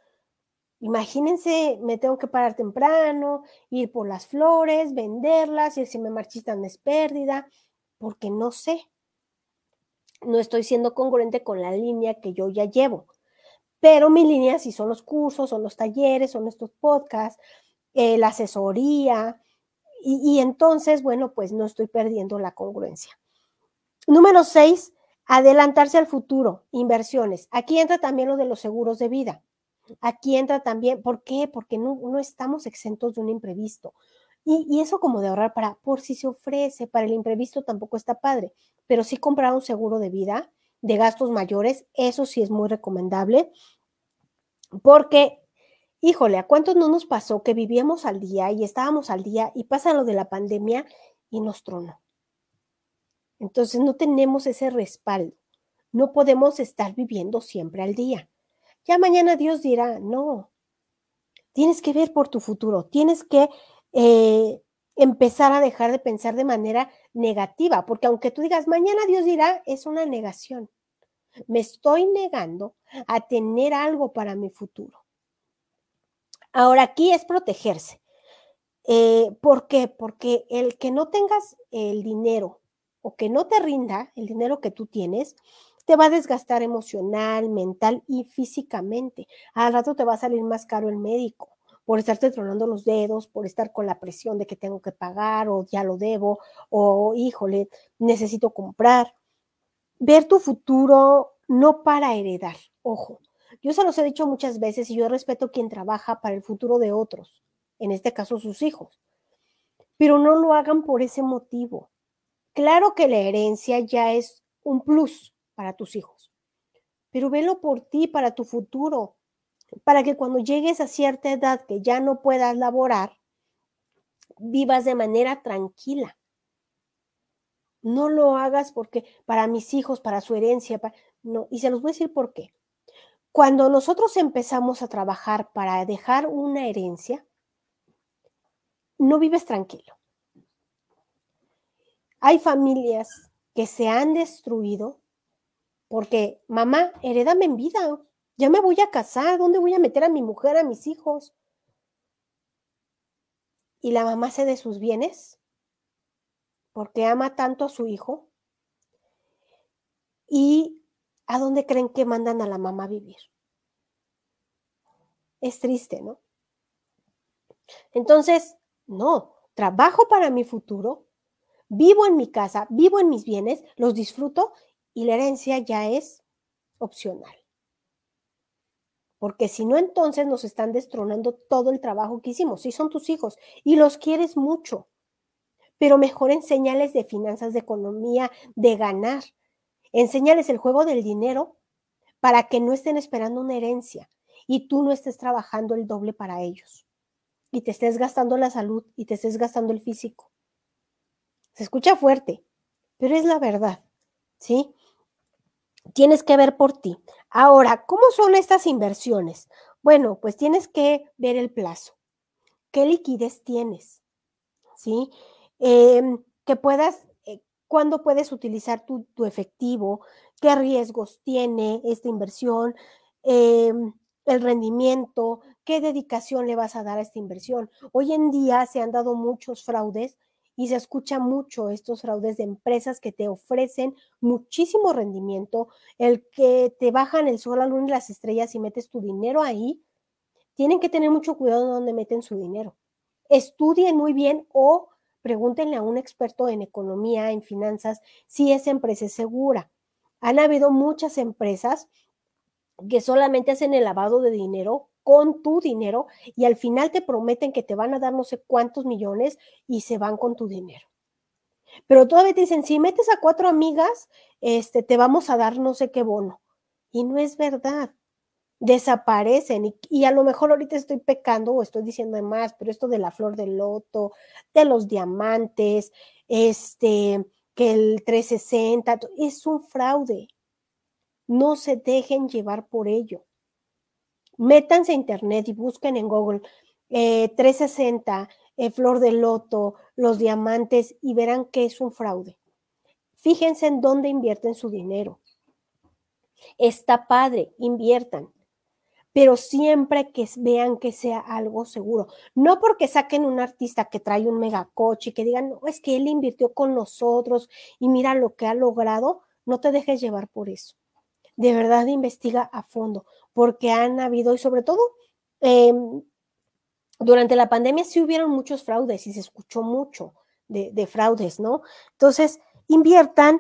imagínense, me tengo que parar temprano, ir por las flores, venderlas, y si me marchitan es pérdida, porque no sé. No estoy siendo congruente con la línea que yo ya llevo. Pero mi línea sí son los cursos, son los talleres, son estos podcasts, eh, la asesoría, y entonces, bueno, pues no estoy perdiendo la congruencia. Número seis, Adelantarse al futuro, inversiones. Aquí entra también lo de los seguros de vida. Aquí entra también, ¿por qué? Porque no, no estamos exentos de un imprevisto. Y, y, eso como de ahorrar para, por si se ofrece, para el imprevisto tampoco está padre, pero sí comprar un seguro de vida de gastos mayores, eso sí es muy recomendable, porque, híjole, ¿a cuántos no nos pasó que vivíamos al día y estábamos al día y pasa lo de la pandemia y nos tronó? Entonces no tenemos ese respaldo. No podemos estar viviendo siempre al día. Ya mañana Dios dirá, no. Tienes que ver por tu futuro, tienes que eh, empezar a dejar de pensar de manera negativa, porque aunque tú digas, mañana Dios dirá, es una negación. Me estoy negando a tener algo para mi futuro. Ahora aquí es protegerse. Eh, ¿Por qué? Porque el que no tengas el dinero o que no te rinda el dinero que tú tienes, te va a desgastar emocional, mental y físicamente. Al rato te va a salir más caro el médico por estarte tronando los dedos, por estar con la presión de que tengo que pagar o ya lo debo o híjole, necesito comprar. Ver tu futuro no para heredar, ojo. Yo se los he dicho muchas veces y yo respeto quien trabaja para el futuro de otros, en este caso sus hijos, pero no lo hagan por ese motivo. Claro que la herencia ya es un plus para tus hijos, pero velo por ti, para tu futuro, para que cuando llegues a cierta edad que ya no puedas laborar, vivas de manera tranquila. No lo hagas porque para mis hijos, para su herencia, no. Y se los voy a decir por qué. Cuando nosotros empezamos a trabajar para dejar una herencia, no vives tranquilo. Hay familias que se han destruido porque, mamá, heredame en vida, ya me voy a casar, ¿dónde voy a meter a mi mujer, a mis hijos? Y la mamá cede sus bienes porque ama tanto a su hijo. ¿Y a dónde creen que mandan a la mamá a vivir? Es triste, ¿no? Entonces, no, trabajo para mi futuro, vivo en mi casa, vivo en mis bienes, los disfruto y la herencia ya es opcional. Porque si no, entonces nos están destronando todo el trabajo que hicimos. Si son tus hijos y los quieres mucho, pero mejor enseñales de finanzas, de economía, de ganar. Enseñales el juego del dinero para que no estén esperando una herencia y tú no estés trabajando el doble para ellos y te estés gastando la salud y te estés gastando el físico. Se escucha fuerte, pero es la verdad, ¿sí? Tienes que ver por ti. Ahora, ¿cómo son estas inversiones? Bueno, pues tienes que ver el plazo. ¿Qué liquidez tienes? ¿Sí? Em, que puedas, eh, cuándo puedes utilizar tu, efectivo, qué riesgos tiene esta inversión, em, el rendimiento, qué dedicación le vas a dar a esta inversión. Hoy en día se han dado muchos fraudes y se escucha mucho estos fraudes de empresas que te ofrecen muchísimo rendimiento, el que te bajan el sol, la luna y las estrellas y metes tu dinero ahí, tienen que tener mucho cuidado de dónde meten su dinero. Estudien muy bien o pregúntenle a un experto en economía, en finanzas, si esa empresa es segura. Han habido muchas empresas que solamente hacen el lavado de dinero con tu dinero y al final te prometen que te van a dar no sé cuántos millones y se van con tu dinero. Pero todavía te dicen, si metes a cuatro amigas, este, te vamos a dar no sé qué bono. Y no es verdad. Desaparecen y, y a lo mejor ahorita estoy pecando o estoy diciendo más, pero esto de la flor del loto, de los diamantes, este, que el 360, es un fraude. No se dejen llevar por ello. Métanse a internet y busquen en Google 360, eh, eh, flor de loto, los diamantes y verán que es un fraude. Fíjense en dónde invierten su dinero. Está padre, inviertan, pero siempre que vean que sea algo seguro. No porque saquen un artista que trae un megacoche y que digan, no, es que él invirtió con nosotros y mira lo que ha logrado, no te dejes llevar por eso de verdad investiga a fondo, porque han habido, y sobre todo, em, durante la pandemia sí hubieron muchos fraudes y se escuchó mucho de, fraudes, ¿no? Entonces, inviertan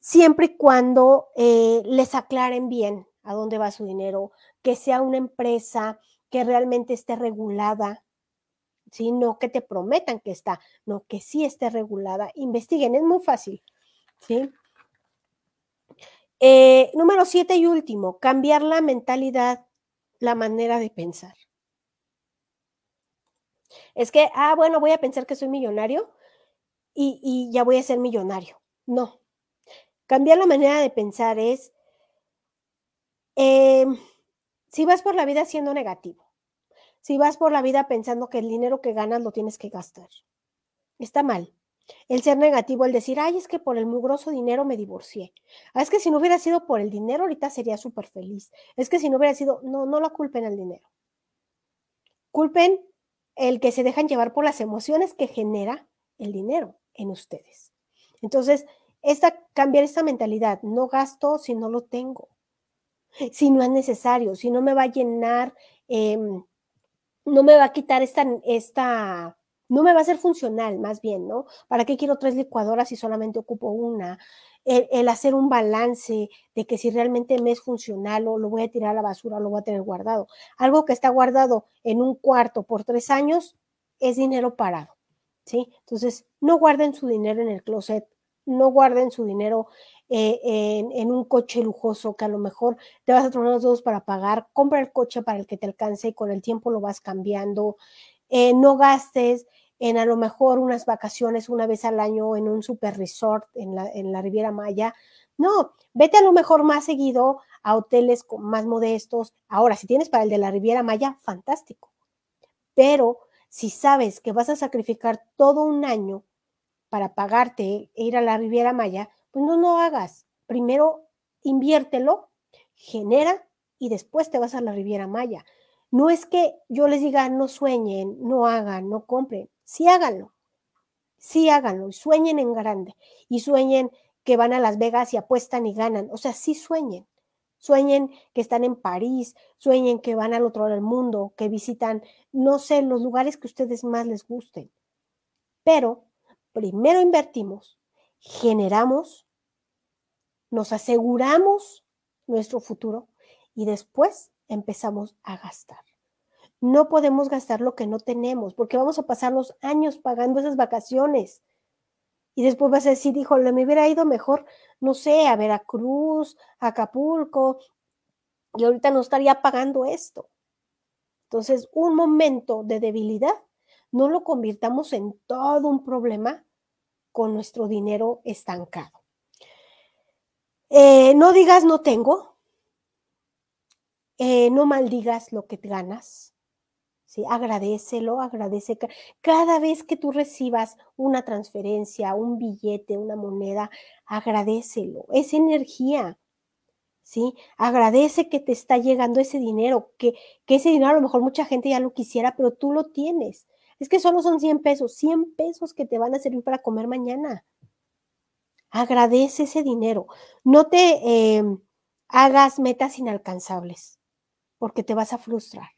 siempre y cuando eh, les aclaren bien a dónde va su dinero, que sea una empresa que realmente esté regulada, ¿sí? No que te prometan que está, no, que sí esté regulada. Investiguen, es muy fácil, ¿sí? Eh, número siete y último, cambiar la mentalidad, la manera de pensar. Es que, ah, bueno, voy a pensar que soy millonario y, ya voy a ser millonario. No. Cambiar la manera de pensar es, em, si vas por la vida siendo negativo, si vas por la vida pensando que el dinero que ganas lo tienes que gastar, está mal. El ser negativo, el decir, ay, es que por el mugroso dinero me divorcié. Ah, es que si no hubiera sido por el dinero, ahorita sería súper feliz. Es que si no hubiera sido, no, no la culpen al dinero. Culpen el que se dejan llevar por las emociones que genera el dinero en ustedes. Entonces, esta, cambiar esta mentalidad, no gasto si no lo tengo, si no es necesario, si no me va a llenar, em, no me va a quitar esta, esta no me va a ser funcional, más bien, ¿no? ¿Para qué quiero tres licuadoras si solamente ocupo una? El, hacer un balance de que si realmente me es funcional o lo voy a tirar a la basura o lo voy a tener guardado. Algo que está guardado en un cuarto por tres años es dinero parado, ¿sí? Entonces, no guarden su dinero en el closet, no guarden su dinero eh, en, un coche lujoso que a lo mejor te vas a tronar los dedos para pagar. Compra el coche para el que te alcance y con el tiempo lo vas cambiando. Eh, no gastes en a lo mejor unas vacaciones una vez al año en un super resort en la, en la Riviera Maya. No, vete a lo mejor más seguido a hoteles más modestos. Ahora, si tienes para el de la Riviera Maya, fantástico. Pero si sabes que vas a sacrificar todo un año para pagarte e ir a la Riviera Maya, pues no, no hagas. Primero inviértelo, genera y después te vas a la Riviera Maya. No es que yo les diga no sueñen, no hagan, no compren. Sí háganlo. Sí háganlo y sueñen en grande. Y sueñen que van a Las Vegas y apuestan y ganan. O sea, sí sueñen. Sueñen que están en París, sueñen que van al otro lado del mundo, que visitan, no sé, los lugares que ustedes más les gusten. Pero primero invertimos, generamos, nos aseguramos nuestro futuro y después empezamos a gastar. No podemos gastar lo que no tenemos porque vamos a pasar los años pagando esas vacaciones. Y después vas a decir, híjole, me hubiera ido mejor, no sé, a Veracruz, a Acapulco, y ahorita no estaría pagando esto. Entonces, un momento de debilidad, no lo convirtamos en todo un problema con nuestro dinero estancado. Eh, no digas no tengo, eh, no maldigas lo que te ganas. ¿sí? Agradecelo, agradece. Cada vez que tú recibas una transferencia, un billete, una moneda, agradecelo. Es energía. ¿Sí? Agradece que te está llegando ese dinero, que, que ese dinero a lo mejor mucha gente ya lo quisiera, pero tú lo tienes. Es que solo son 100 pesos, 100 pesos que te van a servir para comer mañana. Agradece ese dinero. No te em, hagas metas inalcanzables porque te vas a frustrar.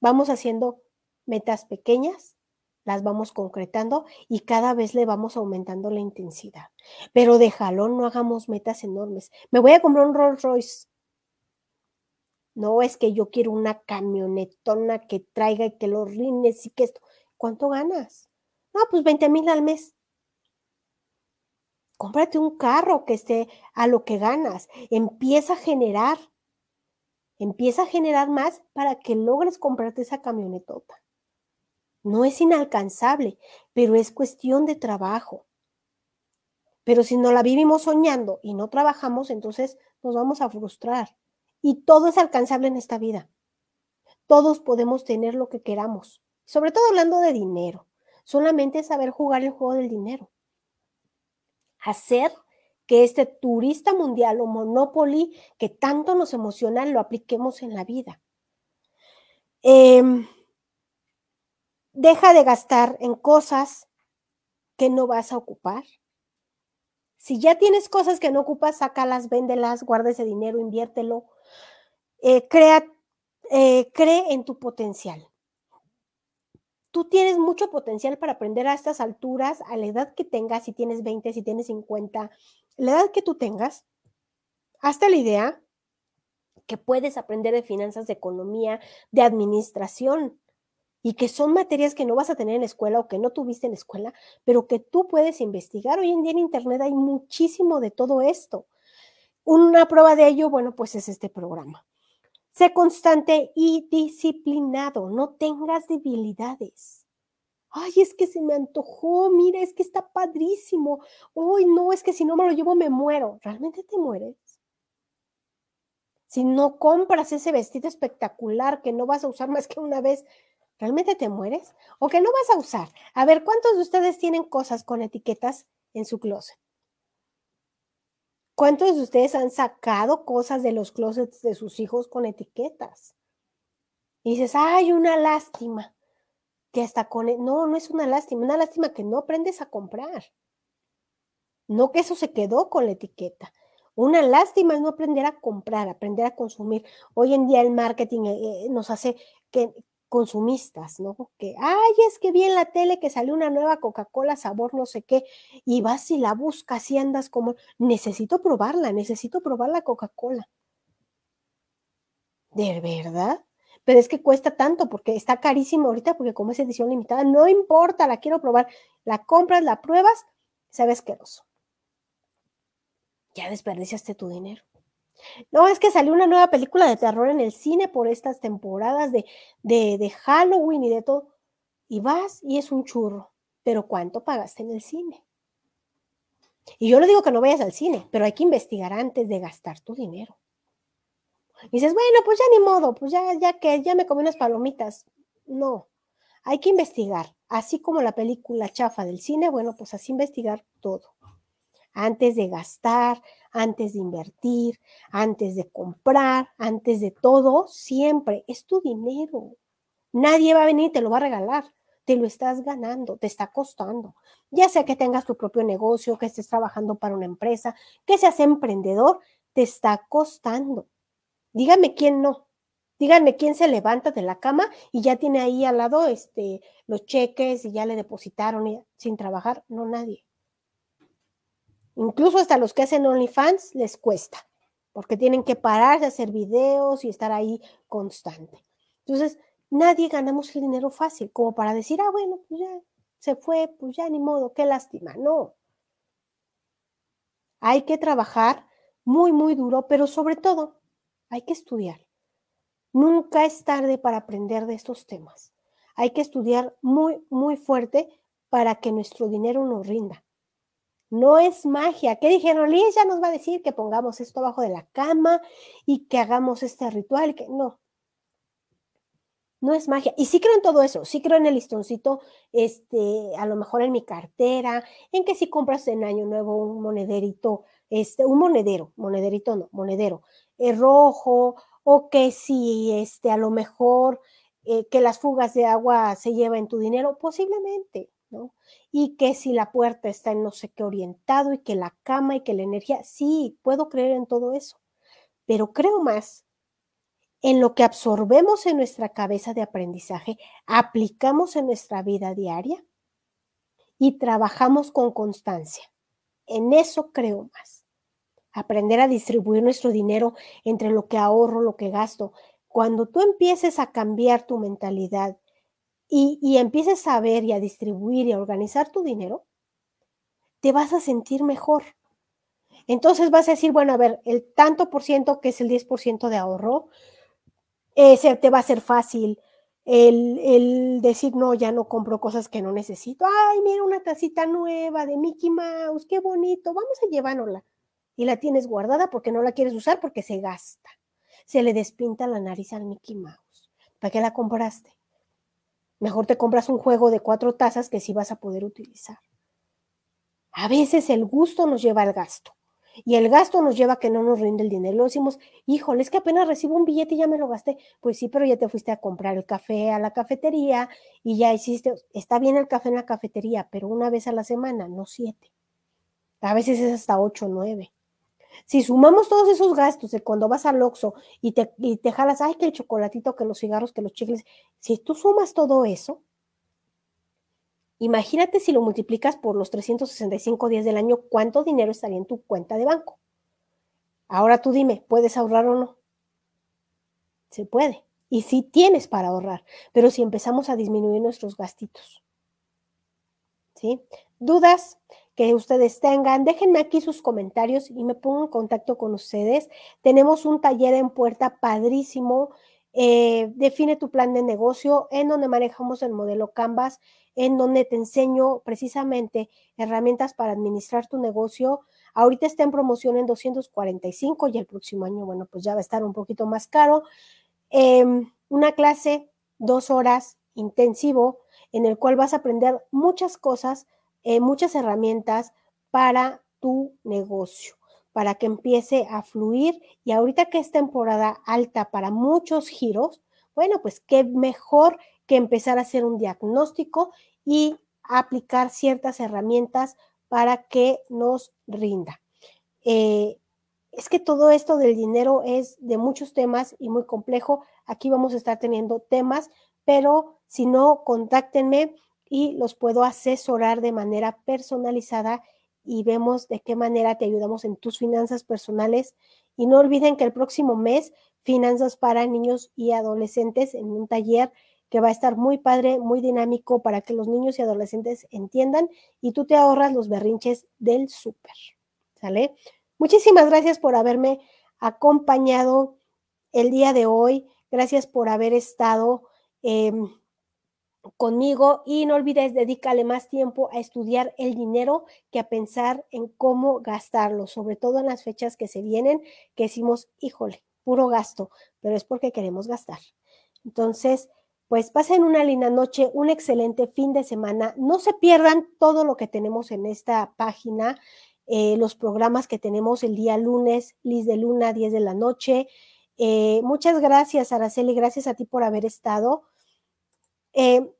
Vamos haciendo metas pequeñas, las vamos concretando y cada vez le vamos aumentando la intensidad. Pero de jalón no hagamos metas enormes. Me voy a comprar un Rolls Royce. No es que yo quiero una camionetona que traiga y que los rines y que esto. ¿Cuánto ganas? No, pues 20 mil al mes. Cómprate un carro que esté a lo que ganas. Empieza a generar. Empieza a generar más para que logres comprarte esa camionetota. No es inalcanzable, pero es cuestión de trabajo. Pero si no la vivimos soñando y no trabajamos, entonces nos vamos a frustrar. Y todo es alcanzable en esta vida. Todos podemos tener lo que queramos, sobre todo hablando de dinero. Solamente saber jugar el juego del dinero. Hacer que este turista mundial o Monopoly que tanto nos emociona lo apliquemos en la vida. Em, deja de gastar en cosas que no vas a ocupar. Si ya tienes cosas que no ocupas, sácalas, véndelas, guarda ese dinero, inviértelo eh, crea, eh, cree en tu potencial. Tú tienes mucho potencial para aprender a estas alturas, a la edad que tengas, si tienes 20, si tienes 50, la edad que tú tengas, hasta la idea que puedes aprender de finanzas, de economía, de administración, y que son materias que no vas a tener en la escuela o que no tuviste en la escuela, pero que tú puedes investigar. Hoy en día en Internet hay muchísimo de todo esto. Una prueba de ello, bueno, pues es este programa. Sé constante y disciplinado, no tengas debilidades. Ay, es que se me antojó, mira, es que está padrísimo. Uy, no, es que si no me lo llevo me muero. ¿Realmente te mueres? Si no compras ese vestido espectacular que no vas a usar más que una vez, ¿realmente te mueres? ¿O que no vas a usar? A ver, ¿cuántos de ustedes tienen cosas con etiquetas en su closet? ¿Cuántos de ustedes han sacado cosas de los closets de sus hijos con etiquetas? Y dices, ay, una lástima. Que hasta con... E-". No, no es una lástima, una lástima que no aprendes a comprar. No que eso se quedó con la etiqueta. Una lástima es no aprender a comprar, aprender a consumir. Hoy en día el marketing eh, eh, nos hace que, consumistas, ¿no? Que, ay, es que vi en la tele que salió una nueva Coca-Cola sabor no sé qué, y vas y la buscas y andas como, necesito probarla, necesito probar la Coca-Cola. ¿De verdad? Pero es que cuesta tanto porque está carísimo ahorita porque como es edición limitada, no importa, la quiero probar. La compras, la pruebas, sabes asqueroso. Ya desperdiciaste tu dinero. No, es que salió una nueva película de terror en el cine por estas temporadas de, de, Halloween y de todo. Y vas y es un churro. Pero ¿cuánto pagaste en el cine? Y yo no digo que no vayas al cine, pero hay que investigar antes de gastar tu dinero. Y dices, bueno, pues ya ni modo, pues ya, ya que ya me comí unas palomitas. No, hay que investigar. Así como la película chafa del cine, bueno, pues así investigar todo. Antes de gastar, antes de invertir, antes de comprar, antes de todo, siempre es tu dinero. Nadie va a venir y te lo va a regalar. Te lo estás ganando, te está costando. Ya sea que tengas tu propio negocio, que estés trabajando para una empresa, que seas emprendedor, te está costando. Dígame quién no. Díganme quién se levanta de la cama y ya tiene ahí al lado este, los cheques y ya le depositaron sin trabajar. No, nadie. Incluso hasta los que hacen OnlyFans les cuesta, porque tienen que pararse a hacer videos y estar ahí constante. Entonces, nadie ganamos el dinero fácil, como para decir, ah, bueno, pues ya se fue, pues ya ni modo, qué lástima. No. Hay que trabajar muy, muy duro, pero sobre todo, hay que estudiar. Nunca es tarde para aprender de estos temas. Hay que estudiar muy, muy fuerte para que nuestro dinero nos rinda. No es magia. ¿Qué dijeron? Liz ya nos va a decir que pongamos esto abajo de la cama y que hagamos este ritual. Que no. No es magia. Y sí creo en todo eso. Sí creo en el listoncito, este, a lo mejor en mi cartera, en que si compras en Año Nuevo un monederito, este, un monedero, monederito no, monedero, eh, rojo, o que si este, a lo mejor eh, que las fugas de agua se lleven tu dinero, posiblemente, ¿no? Y que si la puerta está en no sé qué orientado y que la cama y que la energía, sí, puedo creer en todo eso, pero creo más en lo que absorbemos en nuestra cabeza de aprendizaje, aplicamos en nuestra vida diaria y trabajamos con constancia. En eso creo más. Aprender a distribuir nuestro dinero entre lo que ahorro, lo que gasto. Cuando tú empieces a cambiar tu mentalidad y, empieces a ver y a distribuir y a organizar tu dinero, te vas a sentir mejor. Entonces vas a decir, bueno, a ver, el tanto por ciento que es el 10% de ahorro, ese te va a ser fácil el, decir, no, ya no compro cosas que no necesito. Ay, mira una tacita nueva de Mickey Mouse, qué bonito, vamos a llevárnosla. Y la tienes guardada porque no la quieres usar porque se gasta. Se le despinta la nariz al Mickey Mouse. ¿Para qué la compraste? Mejor te compras un juego de cuatro tazas que sí vas a poder utilizar. A veces el gusto nos lleva al gasto. Y el gasto nos lleva a que no nos rinde el dinero. Lo decimos, híjole, es que apenas recibo un billete y ya me lo gasté. Pues sí, pero ya te fuiste a comprar el café a la cafetería y ya hiciste, está bien el café en la cafetería, pero una vez a la semana, no siete. A veces es hasta ocho, nueve. Si sumamos todos esos gastos de cuando vas al Oxxo y te, y te jalas, ay, que el chocolatito, que los cigarros, que los chicles, si tú sumas todo eso, Imagínate si lo multiplicas por los 365 días del año, cuánto dinero estaría en tu cuenta de banco. Ahora tú dime, ¿puedes ahorrar o no? Se puede. Y sí tienes para ahorrar, pero si empezamos a disminuir nuestros gastitos. ¿Sí? ¿Dudas que ustedes tengan? Déjenme aquí sus comentarios y me pongo en contacto con ustedes. Tenemos un taller en puerta padrísimo. Eh, define tu plan de negocio en donde manejamos el modelo Canvas en donde te enseño precisamente herramientas para administrar tu negocio. Ahorita está en promoción en 245 y el próximo año, bueno, pues ya va a estar un poquito más caro. Em, una clase, dos horas, intensivo, en el cual vas a aprender muchas cosas, eh, muchas herramientas para tu negocio, para que empiece a fluir. Y ahorita que es temporada alta para muchos giros, bueno, pues qué mejor que empezar a hacer un diagnóstico y aplicar ciertas herramientas para que nos rinda. Eh, es que todo esto del dinero es de muchos temas y muy complejo. Aquí vamos a estar teniendo temas, pero si no, contáctenme y los puedo asesorar de manera personalizada y vemos de qué manera te ayudamos en tus finanzas personales. Y no olviden que el próximo mes, Finanzas para Niños y Adolescentes en un taller que va a estar muy padre, muy dinámico para que los niños y adolescentes entiendan y tú te ahorras los berrinches del súper. ¿Sale? Muchísimas gracias por haberme acompañado el día de hoy. Gracias por haber estado em, conmigo y no olvides dedicarle más tiempo a estudiar el dinero que a pensar en cómo gastarlo, sobre todo en las fechas que se vienen, que decimos, híjole, puro gasto, pero es porque queremos gastar. Entonces, pues pasen una linda noche, un excelente fin de semana. No se pierdan todo lo que tenemos en esta página, eh, los programas que tenemos el día lunes, Liz de Luna, 10 de la noche. Eh, muchas gracias, Araceli, gracias a ti por haber estado. Eh,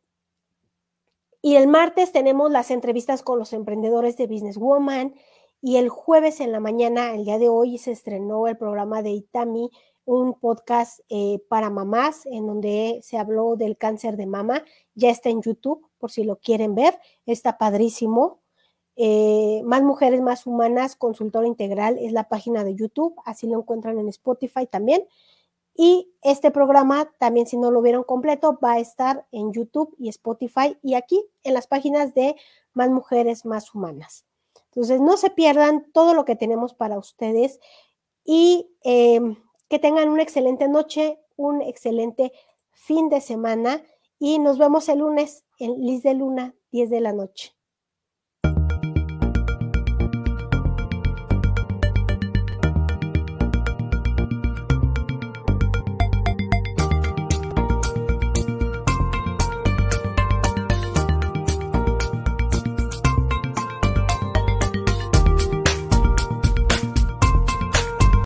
y el martes tenemos las entrevistas con los emprendedores de Business Woman. Y el jueves en la mañana, el día de hoy, se estrenó el programa de Itami un podcast eh, para mamás en donde se habló del cáncer de mama. Ya está en YouTube, por si lo quieren ver. Está padrísimo. Eh, más Mujeres, Más Humanas, Consultor Integral es la página de YouTube. Así lo encuentran en Spotify también. Y este programa, también si no lo vieron completo, va a estar en YouTube y Spotify y aquí en las páginas de Más Mujeres, Más Humanas. Entonces, no se pierdan todo lo que tenemos para ustedes y em, que tengan una excelente noche, un excelente fin de semana y nos vemos el lunes en Liz de Luna, 10 de la noche.